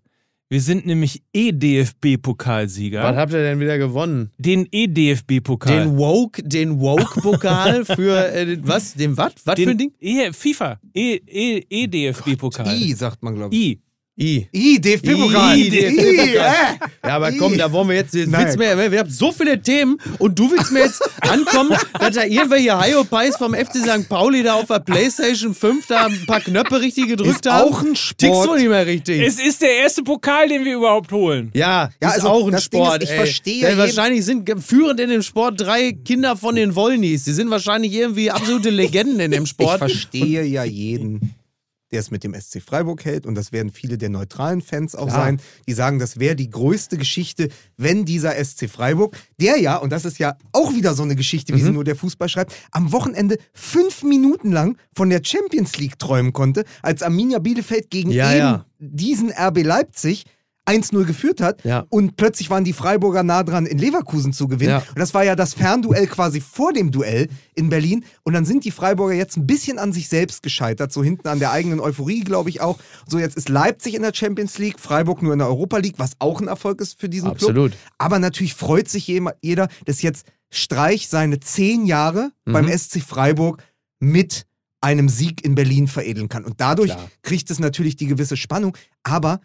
Wir sind nämlich E-DFB-Pokalsieger. was habt ihr denn wieder gewonnen? Den E-DFB-Pokal. Den Woke, den Woke-Pokal für äh, was? Den was? Was für ein Ding? E FIFA. E- E- E-DFB-Pokal. I, sagt man, glaube ich. I. I. I, DFB-Pokal. I, DFB-Pokal. äh. Ja, aber komm, da wollen wir jetzt. jetzt willst mir, wir haben so viele Themen und du willst mir jetzt ankommen, dass da irgendwelche Hyopies vom FC St. Pauli da auf der PlayStation 5 da ein paar Knöpfe richtig gedrückt Ist haben. auch ein Tickst Sport. du nicht mehr richtig. Es ist der erste Pokal, den wir überhaupt holen. Ja, Ja, ist also auch ein das Ding Sport. ist, ich ey. verstehe Ja, jeden- wahrscheinlich sind führend in dem Sport drei Kinder von den Wollnies. Die sind wahrscheinlich irgendwie absolute Legenden in dem Ich Sport. verstehe ja jeden, der es mit dem SC Freiburg hält. Und das werden viele der neutralen Fans auch Klar. sein, die sagen, das wäre die größte Geschichte, wenn dieser SC Freiburg, der ja, und das ist ja auch wieder so eine Geschichte, Mhm. wie sie nur der Fußball schreibt, am Wochenende fünf Minuten lang von der Champions League träumen konnte, als Arminia Bielefeld gegen Ja, eben ja. diesen RB Leipzig 1-0 geführt hat Ja. und plötzlich waren die Freiburger nah dran, in Leverkusen zu gewinnen. Ja. Und das war ja das Fernduell quasi vor dem Duell in Berlin. Und dann sind die Freiburger jetzt ein bisschen an sich selbst gescheitert, so hinten an der eigenen Euphorie, glaube ich auch. So, jetzt ist Leipzig in der Champions League, Freiburg nur in der Europa League, was auch ein Erfolg ist für diesen Absolut. Club. Aber natürlich freut sich jeder, dass jetzt Streich seine zehn Jahre Mhm. beim SC Freiburg mit einem Sieg in Berlin veredeln kann. Und dadurch Klar. kriegt es natürlich die gewisse Spannung. Aber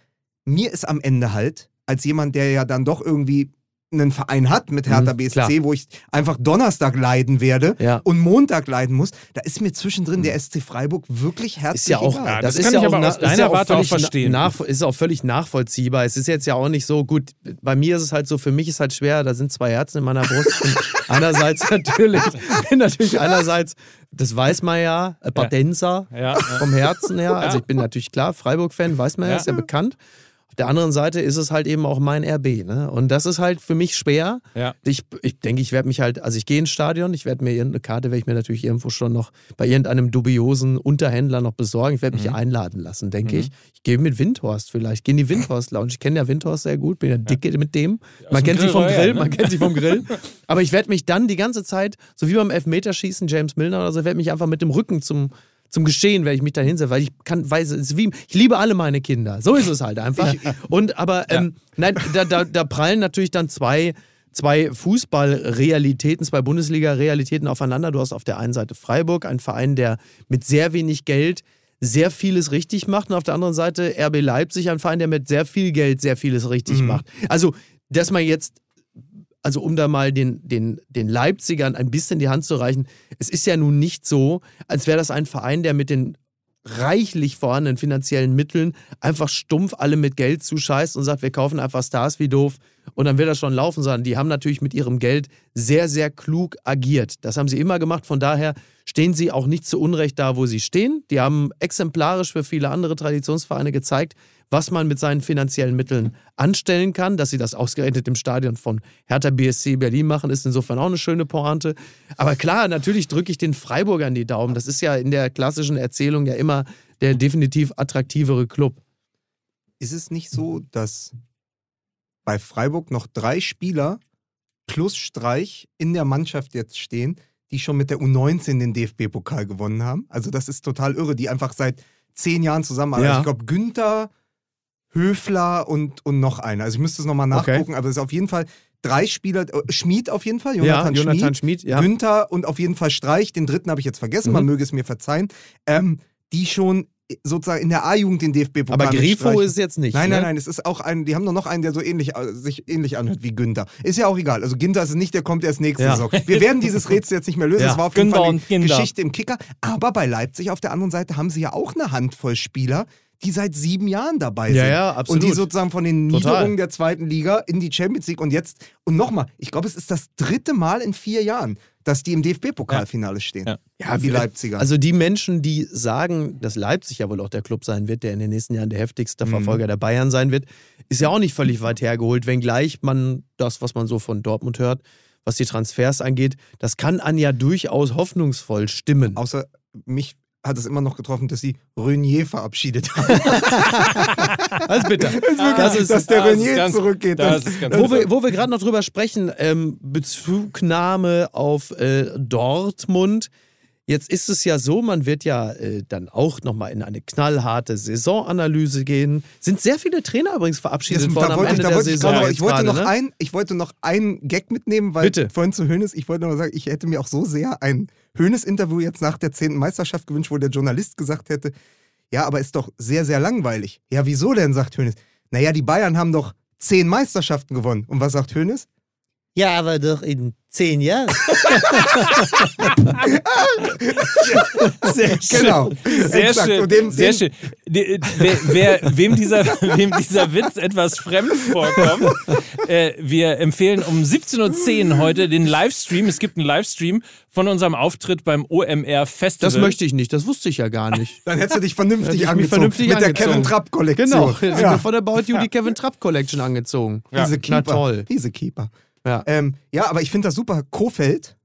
mir ist am Ende halt, als jemand, der ja dann doch irgendwie einen Verein hat mit Hertha Mhm, BSC, klar. wo ich einfach Donnerstag leiden werde Ja. und Montag leiden muss, da ist mir zwischendrin der SC Freiburg wirklich herzlich Ist ja auch, egal. Ja, das, das ist kann ja ich auch aber aus ist deiner ja auch Warte auch völlig verstehen. Nach, ist auch völlig nachvollziehbar. Es ist jetzt ja auch nicht so gut. Bei mir ist es halt so, für mich ist halt schwer, da sind zwei Herzen in meiner Brust. Und einerseits natürlich, natürlich einerseits, das weiß man ja, Patenza Ja, ja. vom Herzen her. Also ich bin natürlich klar, Freiburg-Fan, weiß man ja, Ja. ist ja bekannt. Auf der anderen Seite ist es halt eben auch mein RB. Ne? Und das ist halt für mich schwer. Ja. Ich, ich denke, ich werde mich halt, also ich gehe ins Stadion, ich werde mir irgendeine Karte, werde ich mir natürlich irgendwo schon noch bei irgendeinem dubiosen Unterhändler noch besorgen. Ich werde mich einladen lassen, denke ich. Ich gehe mit Windhorst vielleicht, gehe in die Windhorst Lounge. Ich kenne ja Windhorst sehr gut, bin ja dicke mit dem. Man dem kennt sich vom Grill ne? man kennt sich vom Grill. Aber ich werde mich dann die ganze Zeit, so wie beim Elfmeterschießen, James Milner oder so, werde mich einfach mit dem Rücken zum zum Geschehen werde ich mich da hinsetzen, weil ich kann, weiß, es ist wie, ich liebe alle meine Kinder. So ist es halt einfach. Und aber, ähm, nein, da, da, da prallen natürlich dann zwei zwei Fußballrealitäten, zwei Bundesliga-Realitäten aufeinander. Du hast auf der einen Seite Freiburg, ein Verein, der mit sehr wenig Geld sehr vieles richtig macht und auf der anderen Seite RB Leipzig, ein Verein, der mit sehr viel Geld sehr vieles richtig Mhm. macht. Also, dass man jetzt, also um da mal den, den, den Leipzigern ein bisschen die Hand zu reichen, es ist ja nun nicht so, als wäre das ein Verein, der mit den reichlich vorhandenen finanziellen Mitteln einfach stumpf alle mit Geld zuscheißt und sagt, wir kaufen einfach Stars wie doof und dann wird das schon laufen, sondern die haben natürlich mit ihrem Geld sehr, sehr klug agiert. Das haben sie immer gemacht, von daher stehen sie auch nicht zu Unrecht da, wo sie stehen. Die haben exemplarisch für viele andere Traditionsvereine gezeigt, was man mit seinen finanziellen Mitteln anstellen kann. Dass sie das ausgerechnet im Stadion von Hertha BSC Berlin machen, ist insofern auch eine schöne Pointe. Aber klar, natürlich drücke ich den Freiburgern die Daumen. Das ist ja in der klassischen Erzählung ja immer der definitiv attraktivere Club. Ist es nicht so, dass bei Freiburg noch drei Spieler plus Streich in der Mannschaft jetzt stehen, die schon mit der U19 den DFB-Pokal gewonnen haben? Also das ist total irre, die einfach seit zehn Jahren zusammenarbeiten. Ja. Also ich glaube, Günther, Höfler und, und noch einer. Also ich müsste es nochmal Okay. nachgucken, aber es ist auf jeden Fall drei Spieler, äh, Schmid auf jeden Fall, Jonathan, ja, Jonathan Schmid, Schmid, ja. Günther und auf jeden Fall Streich, den dritten habe ich jetzt vergessen, man Mhm. möge es mir verzeihen, ähm, die schon sozusagen in der A-Jugend den DFB-Pokal Aber Grifo ist jetzt nicht. Nein, ne? nein, nein, es ist auch ein, die haben doch noch einen, der so ähnlich, äh, sich ähnlich anhört wie Günther. Ist ja auch egal. Also Günther ist es nicht, der kommt erst nächste Ja. Saison. Wir werden dieses Rätsel jetzt nicht mehr lösen. Ja. Es war auf jeden Günther Fall Günther. Geschichte im Kicker. Aber bei Leipzig auf der anderen Seite haben sie ja auch eine Handvoll Spieler, die seit sieben Jahren dabei Ja, sind. ja, absolut. Und die sozusagen von den Total. Niederungen der zweiten Liga in die Champions League und jetzt, und nochmal, ich glaube, es ist das dritte Mal in vier Jahren, dass die im DFB-Pokalfinale stehen. Ja. Ja, wir- Leipziger. Also die Menschen, die sagen, dass Leipzig ja wohl auch der Club sein wird, der in den nächsten Jahren der heftigste Mhm. Verfolger der Bayern sein wird, ist ja auch nicht völlig weit hergeholt, wenngleich man das, was man so von Dortmund hört, was die Transfers angeht, das kann an ja durchaus hoffnungsvoll stimmen. Außer mich hat es immer noch getroffen, dass sie Renier verabschiedet haben. Alles bitte. das ist, dass der das ist Renier ganz- zurückgeht. das ist ganz- Wo wir, wo wir gerade noch drüber sprechen, ähm, Bezugnahme auf äh, Dortmund. Jetzt ist es ja so, man wird ja äh, dann auch nochmal in eine knallharte Saisonanalyse gehen. Sind sehr viele Trainer übrigens verabschiedet Das, worden da am Ende da der ich, Saison. jetzt ich, wollte noch ne? ein, ich wollte noch einen Gag mitnehmen, weil Bitte. vorhin zu Hönes, ich wollte noch sagen, ich hätte mir auch so sehr ein Hönes-Interview jetzt nach der 10. Meisterschaft gewünscht, wo der Journalist gesagt hätte, ja, aber ist doch sehr, sehr langweilig. Ja, wieso denn, sagt Hönes. Naja, die Bayern haben doch zehn Meisterschaften gewonnen. Und was sagt Hönes? Ja, aber doch in zehn Jahren. Sehr schön. Genau. Sehr Exakt. schön. Dem- sehr dem- schön. De- Wer, wer, wem, dieser, wem dieser Witz etwas fremd vorkommt, äh, wir empfehlen um 17.10 Uhr heute den Livestream. Es gibt einen Livestream von unserem Auftritt beim OMR Festival. Das möchte ich nicht, das wusste ich ja gar nicht. Dann hättest du dich vernünftig mich angezogen. vernünftig mit der angezogen. Kevin Trapp-Kollektion. Genau, jetzt sind ja. wir von der About You die Kevin Trapp Collection angezogen. Diese Na Keeper. toll. Diese Keeper. Ja. Ähm, ja, aber ich finde das super. Kofeld.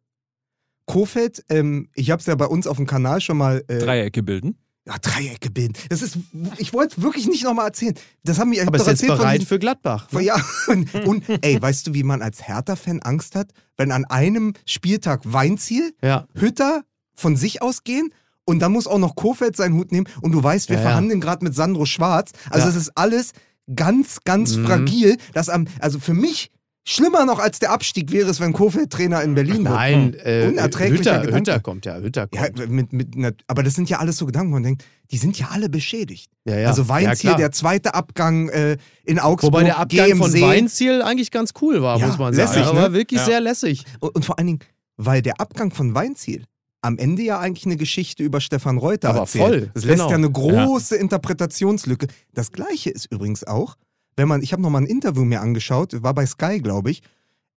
Kofeld, ähm, ich habe es ja bei uns auf dem Kanal schon mal. Äh, Dreiecke bilden. Ja, Dreiecke bilden. Das ist, ich wollte wirklich nicht nochmal erzählen. Das haben mir Aber ist doch jetzt erzählt bereit von, für Gladbach. von, ja, und, und ey, weißt du, wie man als Hertha-Fan Angst hat, wenn an einem Spieltag Weinziel, Ja. Hütter von sich ausgehen und dann muss auch noch Kofeld seinen Hut nehmen und du weißt, wir Ja, ja. verhandeln gerade mit Sandro Schwarz. Also Ja. es ist alles ganz, ganz Mhm. fragil. Dass am, also für mich schlimmer noch als der Abstieg wäre es, wenn Kofeld Trainer in Berlin wird. Nein, äh, Unerträglicher Hütter, Gedanke. Hütter kommt ja, Hütter Ja, kommt. mit, mit, na- aber das sind ja alles so Gedanken, wo man denkt, die sind ja alle beschädigt. Ja, ja. Also Ja, Weinziel, der zweite Abgang äh, in Augsburg, Wobei der Abgang von GMC. Weinziel eigentlich ganz cool war, Ja, muss man sagen. lässig, Ja, ne? Aber wirklich Ja. sehr lässig. Und, und vor allen Dingen, weil der Abgang von Weinziel am Ende ja eigentlich eine Geschichte über Stefan Reuter Aber erzählt. voll, Das lässt genau. ja eine große Interpretationslücke. Das gleiche ist übrigens auch, wenn man, ich habe nochmal ein Interview mir angeschaut, war bei Sky, glaube ich,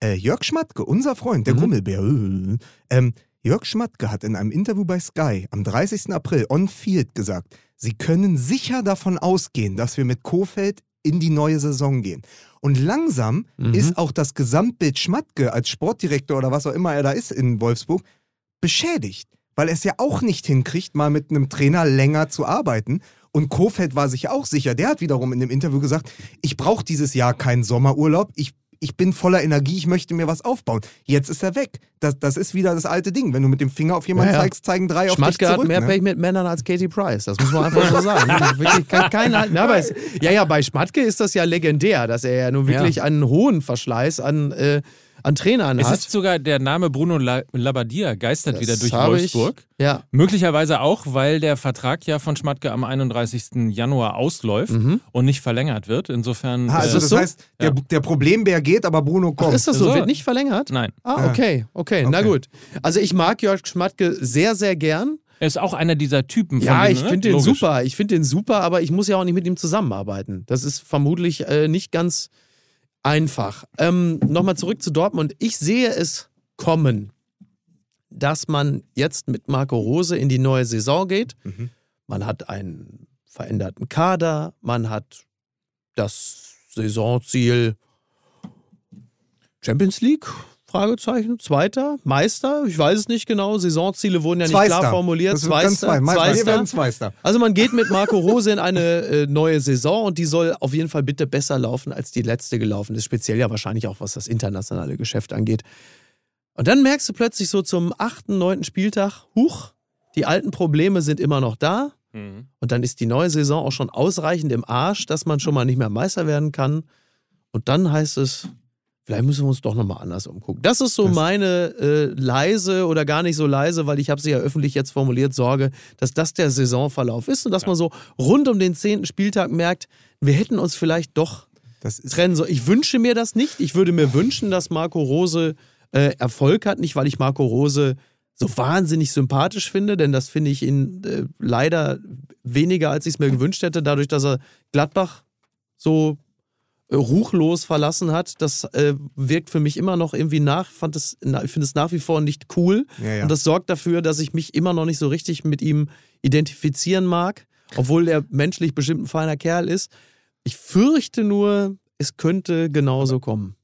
äh, Jörg Schmatke, unser Freund, der Mhm. Grummelbär, äh, ähm, Jörg Schmatke hat in einem Interview bei Sky am 30. April on Field gesagt, sie können sicher davon ausgehen, dass wir mit Kofeld in die neue Saison gehen. Und langsam Mhm. ist auch das Gesamtbild Schmatke als Sportdirektor oder was auch immer er da ist in Wolfsburg beschädigt, weil er es ja auch nicht hinkriegt, mal mit einem Trainer länger zu arbeiten. Und Kofeld war sich auch sicher. Der hat wiederum in dem Interview gesagt, ich brauche dieses Jahr keinen Sommerurlaub. Ich, ich bin voller Energie, ich möchte mir was aufbauen. Jetzt ist er weg. Das, das ist wieder das alte Ding. Wenn du mit dem Finger auf jemanden Ja, ja. zeigst, zeigen drei auf dich Schmatke zurück. hat mehr ne? Pech mit Männern als Katie Price. Das muss man einfach so sagen. Wirklich kein, kein, na, aber es, ja, ja, bei Schmatke ist das ja legendär, dass er ja nun wirklich einen hohen Verschleiß an, äh, an Trainern Es hat. ist sogar der Name Bruno La Labbadia geistert Das wieder durch habe ich- Wolfsburg. ja. Möglicherweise auch, weil der Vertrag ja von Schmatke am 31. Januar ausläuft Mhm. und nicht verlängert wird. Insofern. Ah, also äh, das so? heißt, der, Ja. der Problembär geht, aber Bruno Ach, kommt. ist das so? So. Wird nicht verlängert? nein. Ah, okay, okay, na Okay. gut. Also ich mag Jörg Schmatke sehr, sehr gern. Er ist auch einer dieser Typen. Von Ja, denen, ich ne? finde den Logisch. super. Ich finde den super, aber ich muss ja auch nicht mit ihm zusammenarbeiten. Das ist vermutlich äh, nicht ganz einfach. Ähm, Nochmal zurück zu Dortmund. Ich sehe es kommen, dass man jetzt mit Marco Rose in die neue Saison geht. Mhm. Man hat einen veränderten Kader, man hat das Saisonziel Champions League? Fragezeichen. Zweiter? Meister? Ich weiß es nicht genau. Saisonziele wurden ja nicht Zweister. klar formuliert. Das ganz zwei. Meister. Wir Zweister. werden Zweister. Also man geht mit Marco Rose in eine äh, neue Saison und die soll auf jeden Fall bitte besser laufen, als die letzte gelaufen ist. Speziell ja wahrscheinlich auch, was das internationale Geschäft angeht. Und dann merkst du plötzlich so zum achten, neunten Spieltag, huch, die alten Probleme sind immer noch da. Mhm. Und dann ist die neue Saison auch schon ausreichend im Arsch, dass man schon mal nicht mehr Meister werden kann. Und dann heißt es, vielleicht müssen wir uns doch nochmal anders umgucken. Das ist so Das- meine äh, leise oder gar nicht so leise, weil ich habe sie ja öffentlich jetzt formuliert, Sorge, dass das der Saisonverlauf ist und dass man so rund um den zehnten Spieltag merkt, wir hätten uns vielleicht doch Das ist trennen sollen. Ich wünsche mir das nicht. Ich würde mir wünschen, dass Marco Rose äh, Erfolg hat. Nicht, weil ich Marco Rose so wahnsinnig sympathisch finde, denn das finde ich ihn äh, leider weniger, als ich es mir gewünscht hätte, dadurch, dass er Gladbach so ruchlos verlassen hat. Das äh, wirkt für mich immer noch irgendwie nach. Fand na, ich finde es nach wie vor nicht cool. Ja, ja. Und das sorgt dafür, dass ich mich immer noch nicht so richtig mit ihm identifizieren mag, obwohl er menschlich bestimmt ein feiner Kerl ist. Ich fürchte nur, es könnte genauso kommen.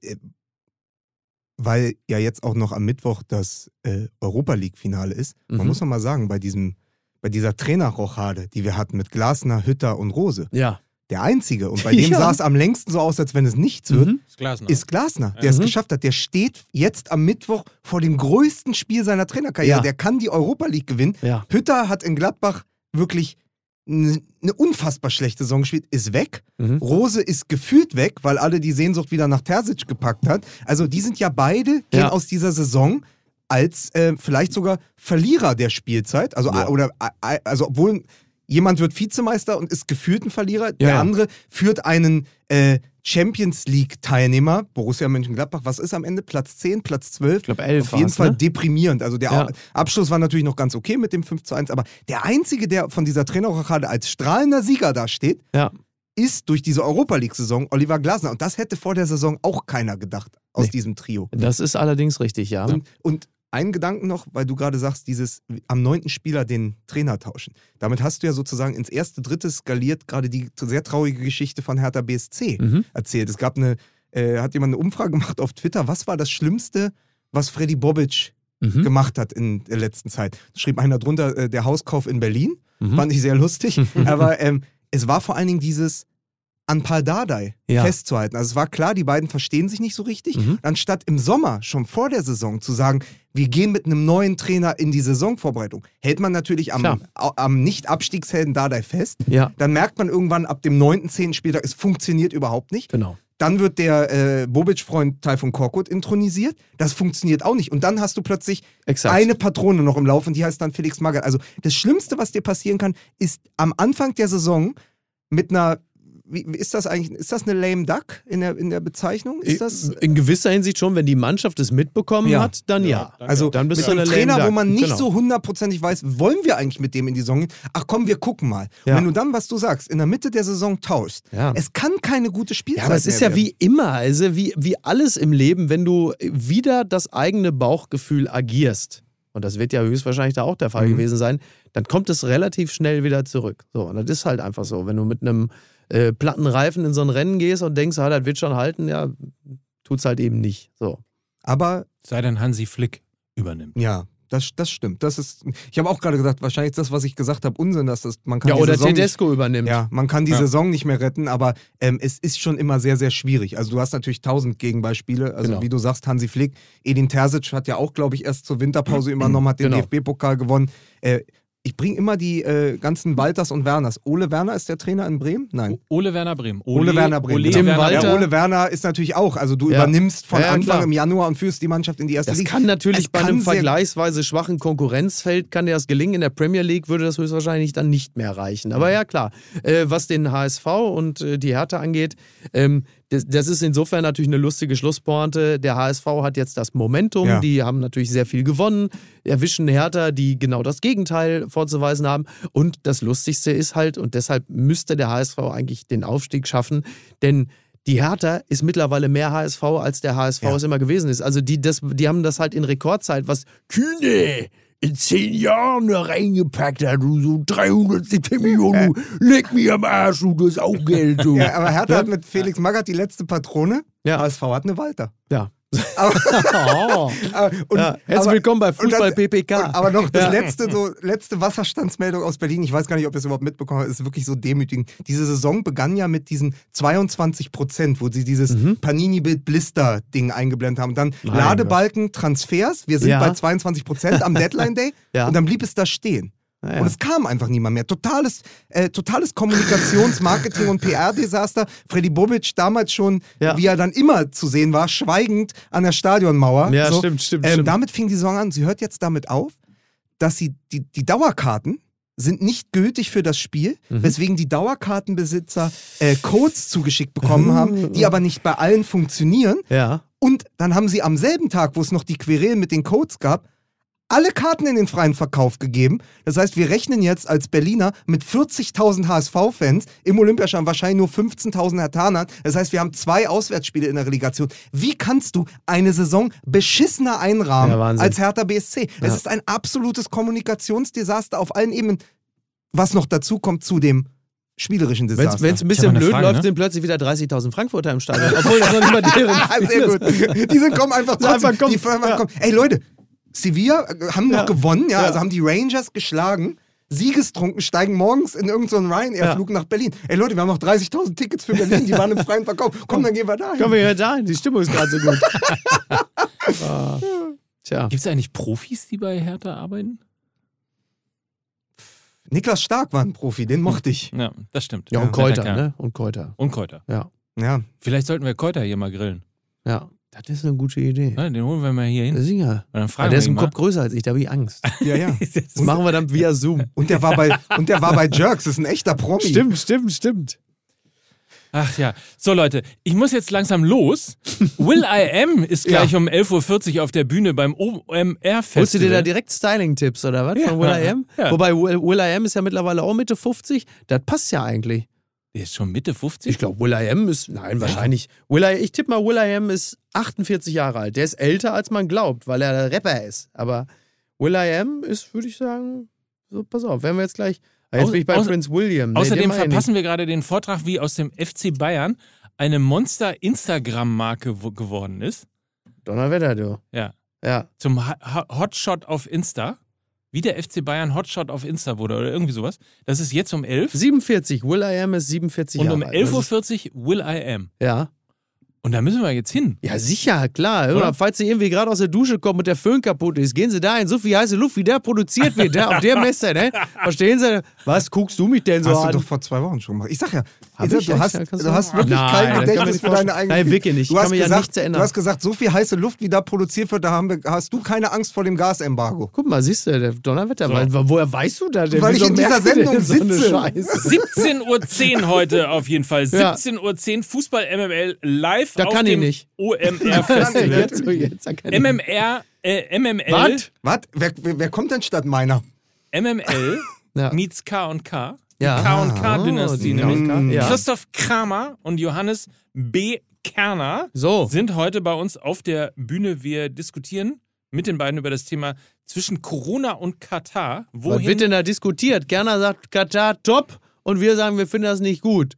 weil ja jetzt auch noch am Mittwoch das äh, Europa League-Finale ist. Man Mhm. muss noch mal sagen, bei, diesem, bei dieser Trainerrochade, die wir hatten mit Glasner, Hütter und Rose, Ja. Der einzige, und bei dem Ja. sah es am längsten so aus, als wenn es nichts wird, Mhm. Ist Glasner. ist Glasner, der es Mhm. geschafft hat. Der steht jetzt am Mittwoch vor dem größten Spiel seiner Trainerkarriere. Ja. Der kann die Europa League gewinnen. Ja. Hütter hat in Gladbach wirklich eine unfassbar schlechte Saison gespielt, ist weg. Mhm. Rose ist gefühlt weg, weil alle die Sehnsucht wieder nach Terzic gepackt hat. Also die sind ja beide, gehen aus dieser Saison als äh, vielleicht sogar Verlierer der Spielzeit. Also, Ja. oder, äh, also obwohl jemand wird Vizemeister und ist gefühlt ein Verlierer, der ja. andere führt einen äh, Champions League-Teilnehmer, Borussia Mönchengladbach, was ist am Ende? Platz 10, Platz 12? Ich glaube, elf Auf jeden Fall ne? deprimierend. Also der Ja. Abschluss war natürlich noch ganz okay mit dem 5 zu 1, aber der Einzige, der von dieser Trainerrochade als strahlender Sieger dasteht, Ja. ist durch diese Europa League-Saison Oliver Glasner. Und das hätte vor der Saison auch keiner gedacht aus Nee. diesem Trio. Das ist allerdings richtig, ja. Und, und einen Gedanken noch, weil du gerade sagst, dieses am neunten Spieler den Trainer tauschen. Damit hast du ja sozusagen ins erste, dritte skaliert gerade die sehr traurige Geschichte von Hertha BSC Mhm. erzählt. Es gab eine, äh, hat jemand eine Umfrage gemacht auf Twitter, was war das Schlimmste, was Freddy Bobic Mhm. gemacht hat in der letzten Zeit. Da schrieb einer drunter, äh, der Hauskauf in Berlin. Mhm. Fand ich sehr lustig. Aber ähm, es war vor allen Dingen dieses an Paldadei Ja. festzuhalten. Also es war klar, die beiden verstehen sich nicht so richtig. Mhm. Anstatt im Sommer, schon vor der Saison, zu sagen, wir gehen mit einem neuen Trainer in die Saisonvorbereitung, hält man natürlich am, Klar. am Nicht-Abstiegshelden Dardai fest. Ja, Dann merkt man irgendwann ab dem 9., 10. Spieltag, es funktioniert überhaupt nicht. genau. Dann wird der äh, Bobic-Freund Taifun Korkut intronisiert. Das funktioniert auch nicht. Und dann hast du plötzlich Exakt. eine Patrone noch im Lauf und die heißt dann Felix Magath. Also das Schlimmste, was dir passieren kann, ist am Anfang der Saison mit einer, wie, ist das eigentlich, ist das eine lame duck in der, in der Bezeichnung? Ist das, in gewisser Hinsicht schon, wenn die Mannschaft es mitbekommen Ja. hat, dann ja. danke. also dann bist mit du einem eine Trainer, lame wo duck. man nicht Genau. so hundertprozentig weiß, wollen wir eigentlich mit dem in die Saison gehen? Ach komm, wir gucken mal. Ja. Wenn du dann, was du sagst, in der Mitte der Saison tauschst, Ja. es kann keine gute Spielzeit Ja, aber es ist ja werden. wie immer, also wie, wie alles im Leben, wenn du wieder das eigene Bauchgefühl agierst, und das wird ja höchstwahrscheinlich da auch der Fall Mhm. gewesen sein, dann kommt es relativ schnell wieder zurück. So, und das ist halt einfach so. Wenn du mit einem äh, platten Reifen in so ein Rennen gehst und denkst, ah, das wird schon halten, ja, tut's halt eben nicht. So. Aber Sei denn Hansi Flick übernimmt. ja, das, das stimmt. Das ist, ich habe auch gerade gedacht, wahrscheinlich ist das, was ich gesagt habe, Unsinn, dass das, man kann Ja, die oder Saison nicht, Tedesco übernimmt. Ja, man kann die Ja. Saison nicht mehr retten, aber ähm, es ist schon immer sehr, sehr schwierig. Also du hast natürlich tausend Gegenbeispiele. Also Genau. wie du sagst, Hansi Flick, Edin Terzic hat ja auch, glaube ich, erst zur Winterpause übernommen, hat den Genau. DFB-Pokal gewonnen. Äh, ich bringe immer die äh, ganzen Walters und Werners. Ole Werner ist der Trainer in Bremen? Nein. Ole Werner Bremen. Ole, Werner Bremen. Ole Tim Werner Walter. Ja, Ole Werner ist natürlich auch. Also du Ja. übernimmst von Ja, ja, Anfang klar. im Januar und führst die Mannschaft in die erste Das Liga. kann natürlich Es bei kann einem vergleichsweise schwachen Konkurrenzfeld kann dir das gelingen. In der Premier League würde das höchstwahrscheinlich dann nicht mehr reichen. Aber ja, klar. Äh, was den HSV und äh, die Hertha angeht, ähm, das, das ist insofern natürlich eine lustige Schlusspointe. Der HSV hat jetzt das Momentum. Ja. Die haben natürlich sehr viel gewonnen, erwischen Hertha, die genau das Gegenteil vorzuweisen haben. Und das Lustigste ist halt, und deshalb müsste der HSV eigentlich den Aufstieg schaffen, denn die Hertha ist mittlerweile mehr HSV, als der HSV Ja. es immer gewesen ist. Also die, das, die haben das halt in Rekordzeit, was Kühne in zehn Jahren da reingepackt hat, du so 370 Millionen, du leck mich am Arsch, du, das ist auch Geld, du. Ja, aber Hertha hat mit Felix Magath die letzte Patrone. Ja. HSV hat eine Walter. Ja. Aber, Oh. und, ja. Herzlich aber, willkommen bei und dann- Fußball PPK. Und, aber noch das Ja. letzte, so, letzte Wasserstandsmeldung aus Berlin. Ich weiß gar nicht, ob ihr es überhaupt mitbekommen habt. Es ist wirklich so demütigend. Diese Saison begann ja mit diesen 22 Prozent, wo sie dieses Mhm. Panini-Bild-Blister-Ding eingeblendet haben. Dann Mein Ladebalken, Transfers. Wir sind Ja. bei 22 Prozent am Deadline-Day. Ja. Und dann blieb es da stehen. Ja. Und es kam einfach niemand mehr. Totales, äh, totales Kommunikations-, Marketing- und PR-Desaster. Freddy Bobic damals schon, Ja. wie er dann immer zu sehen war, schweigend an der Stadionmauer. Ja, stimmt, stimmt, Ähm, stimmt. Damit fing die Saison an. Sie hört jetzt damit auf, dass sie die, die Dauerkarten sind nicht gültig für das Spiel, Mhm. weswegen die Dauerkartenbesitzer äh, Codes zugeschickt bekommen haben, die aber nicht bei allen funktionieren. ja. Und dann haben sie am selben Tag, wo es noch die Querelen mit den Codes gab, alle Karten in den freien Verkauf gegeben. Das heißt, wir rechnen jetzt als Berliner mit 40.000 HSV-Fans, im Olympiastadion wahrscheinlich nur 15.000 Hertanern. Das heißt, wir haben zwei Auswärtsspiele in der Relegation. Wie kannst du eine Saison beschissener einrahmen Ja, als Hertha BSC? Ja. Es ist ein absolutes Kommunikationsdesaster auf allen Ebenen. Was noch dazu kommt zu dem spielerischen Wenn Desaster. es ein bisschen blöd Frage, läuft, ne? sind plötzlich wieder 30.000 Frankfurter im Stadion. Obwohl das noch nicht mal deren sehr gut. Die sind kommen einfach trotzdem. Einfach kommen. die Ja. kommen. Ey Leute, Sevilla äh, haben noch Ja. gewonnen, ja, Ja. also haben die Rangers geschlagen. Siegestrunken steigen morgens in irgendeinen Ryanair-Flug nach Berlin. Ey Leute, wir haben noch 30.000 Tickets für Berlin, die waren im freien Verkauf. Komm, dann gehen wir da. Kommen wir ja dahin, die Stimmung ist gerade so gut. Ah. Tja. Gibt es eigentlich Profis, die bei Hertha arbeiten? Niklas Stark war ein Profi, den mochte ich. Ja, das stimmt. Ja, und Netter Keuter, ne? Und Keuter. Und Keuter. Ja. Ja. Vielleicht sollten wir Keuter hier mal grillen. Ja. Das ist eine gute Idee. Ja, den holen wir mal hier hin. Sicher. Und dann Aber fragen der ist ihn Kopf größer als ich, da habe ich Angst. Ja, ja. Das machen wir dann via Zoom. Und der war bei, und der war bei Jerks, das ist ein echter Promi. Stimmt, stimmt, stimmt. Ach ja. So, Leute, ich muss jetzt langsam los. Will I Am ist gleich um 11.40 Uhr auf der Bühne beim OMR-Festival. Holst du dir da direkt Styling-Tipps oder was Ja. von Will I Am? Ja. Wobei Will, Will I Am ist ja mittlerweile auch Mitte 50. Das passt ja eigentlich. Der ist schon Mitte 50? Ich glaube, Will I Am ist, nein, wahrscheinlich. Will I, ich tippe mal, Will I Am ist 48 Jahre alt. Der ist älter, als man glaubt, weil er der Rapper ist. Aber Will I Am ist, würde ich sagen, so, pass auf, werden wir jetzt gleich. Ah, Jetzt bin ich bei außer- Prince William. Nee, Außerdem verpassen wir gerade den Vortrag, wie aus dem FC Bayern eine Monster-Instagram-Marke wo- geworden ist. Donnerwetter, du. Ja. Ja. Zum Hotshot auf Insta. Wie der FC Bayern Hotshot auf Insta wurde oder irgendwie sowas. Das ist jetzt um 11 47, Will I Am ist 47 und Jahre um alt. 11.40 Uhr Will I Am. Ja. Und da müssen wir jetzt hin. Ja, sicher, klar. Oder? Falls Sie irgendwie gerade aus der Dusche kommen und der Föhn kaputt ist, gehen Sie da in so viel heiße Luft, wie der produziert wird, ne? auf der Messe, ne? Verstehen Sie? Was guckst du mich denn so Hast du an? doch vor zwei Wochen schon gemacht. Ich sag ja, Isa, ich du, hast, Ja, du hast wirklich Nein, kein Gedächtnis nicht für deine eigene Nein, wirklich nicht. Du hast, mir ja gesagt, nichts erinnern. du hast gesagt, so viel heiße Luft, wie da produziert wird, da haben wir, hast du keine Angst vor dem Gasembargo. Guck mal, siehst du, der Donnerwetter, weil, woher weißt du das denn? Weil ich in dieser Sendung so eine sitze. Scheiße? 17.10 Uhr heute auf jeden Fall. Ja. 17.10 Uhr Fußball MML live Da auf kann ich dem nicht. OMR-Festival. jetzt, so jetzt, da kann ich- MMR, äh, MML, Was? Wer, wer, wer kommt denn statt meiner? MML Ja. meets K und K. Die Ja. K und K-Dynastie, Oh, die nämlich. Ja. Christoph Kramer und Johannes B. Kerner So, sind heute bei uns auf der Bühne. Wir diskutieren mit den beiden über das Thema zwischen Corona und Katar. was Wohin wird denn da diskutiert? Kerner sagt Katar top und wir sagen, wir finden das nicht gut.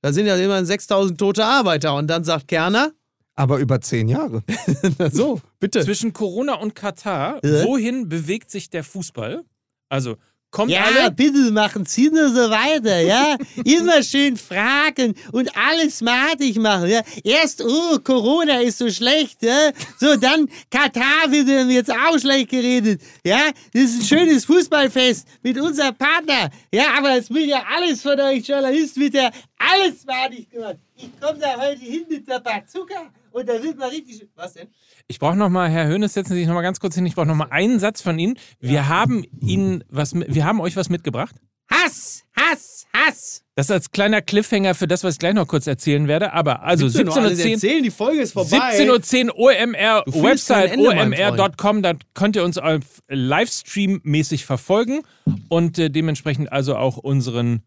Da sind ja immerhin 6000 tote Arbeiter und dann sagt Kerner, Aber über zehn Jahre. so, bitte. zwischen Corona und Katar, Ja. wohin bewegt sich der Fußball? Also Kommt Ja, alle? bitte machen Sie nur so weiter, ja? Immer schön fragen und alles matig machen, ja? Erst, oh, Corona ist so schlecht, ja? So, dann Katar wird jetzt auch schlecht geredet, ja? Das ist ein schönes Fußballfest mit unserem Partner, ja? Aber es wird ja alles von euch Journalisten, wird ja alles matig gemacht. Ich komme da heute hin mit der Bazooka und da wird mal richtig... schön- Was denn? Ich brauche noch mal, Herr Höhnes, setzen Sie sich noch mal ganz kurz hin. Ich brauche noch mal einen Satz von Ihnen. Wir haben Ihnen was, wir haben euch was mitgebracht. Hass, Hass, Hass. Das ist als kleiner Cliffhanger für das, was ich gleich noch kurz erzählen werde. Aber also 17.10 erzählen, die Folge ist vorbei. 17.10 Uhr OMR Website omr.com, da könnt ihr uns auf Livestream-mäßig verfolgen und äh, dementsprechend also auch unseren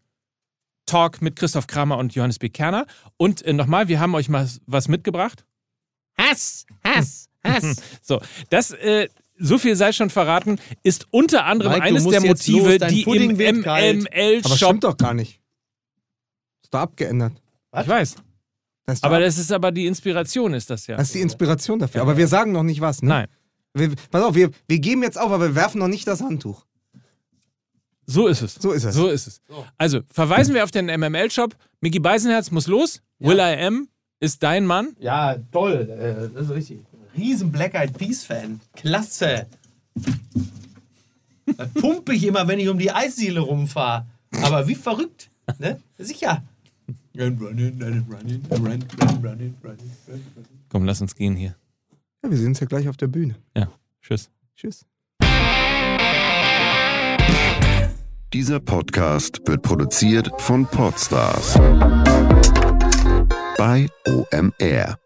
Talk mit Christoph Kramer und Johannes B. Kerner. Und äh, nochmal, wir haben euch mal was mitgebracht. Hass, Hass, Hass. So, das, äh, so viel sei schon verraten, ist unter anderem Mike, eines der Motive, los, die Pudding im kalt. Aber MML-Shop. stimmt doch gar nicht. Ist doch abgeändert. Ich weiß. Das Aber ab- das ist aber die Inspiration, ist das ja. das ist die Inspiration dafür. Aber wir sagen noch nicht was, ne? Nein. Wir, pass auf, wir, wir geben jetzt auf, aber wir werfen noch nicht das Handtuch. So ist es. So ist es. So ist es. Also, verweisen wir auf den MML-Shop. Mickey Beisenherz muss los. Will I Am ist dein Mann. Ja, toll. äh, Das ist richtig. Riesen Black Eyed Peas Fan. Klasse. Das pumpe ich immer, wenn ich um die Eisdiele rumfahre. Aber wie verrückt. Ne? Sicher. Komm, lass uns gehen hier. Ja, wir sehen uns ja gleich auf der Bühne. Ja, tschüss. Tschüss. Dieser Podcast wird produziert von Podstars bei OMR.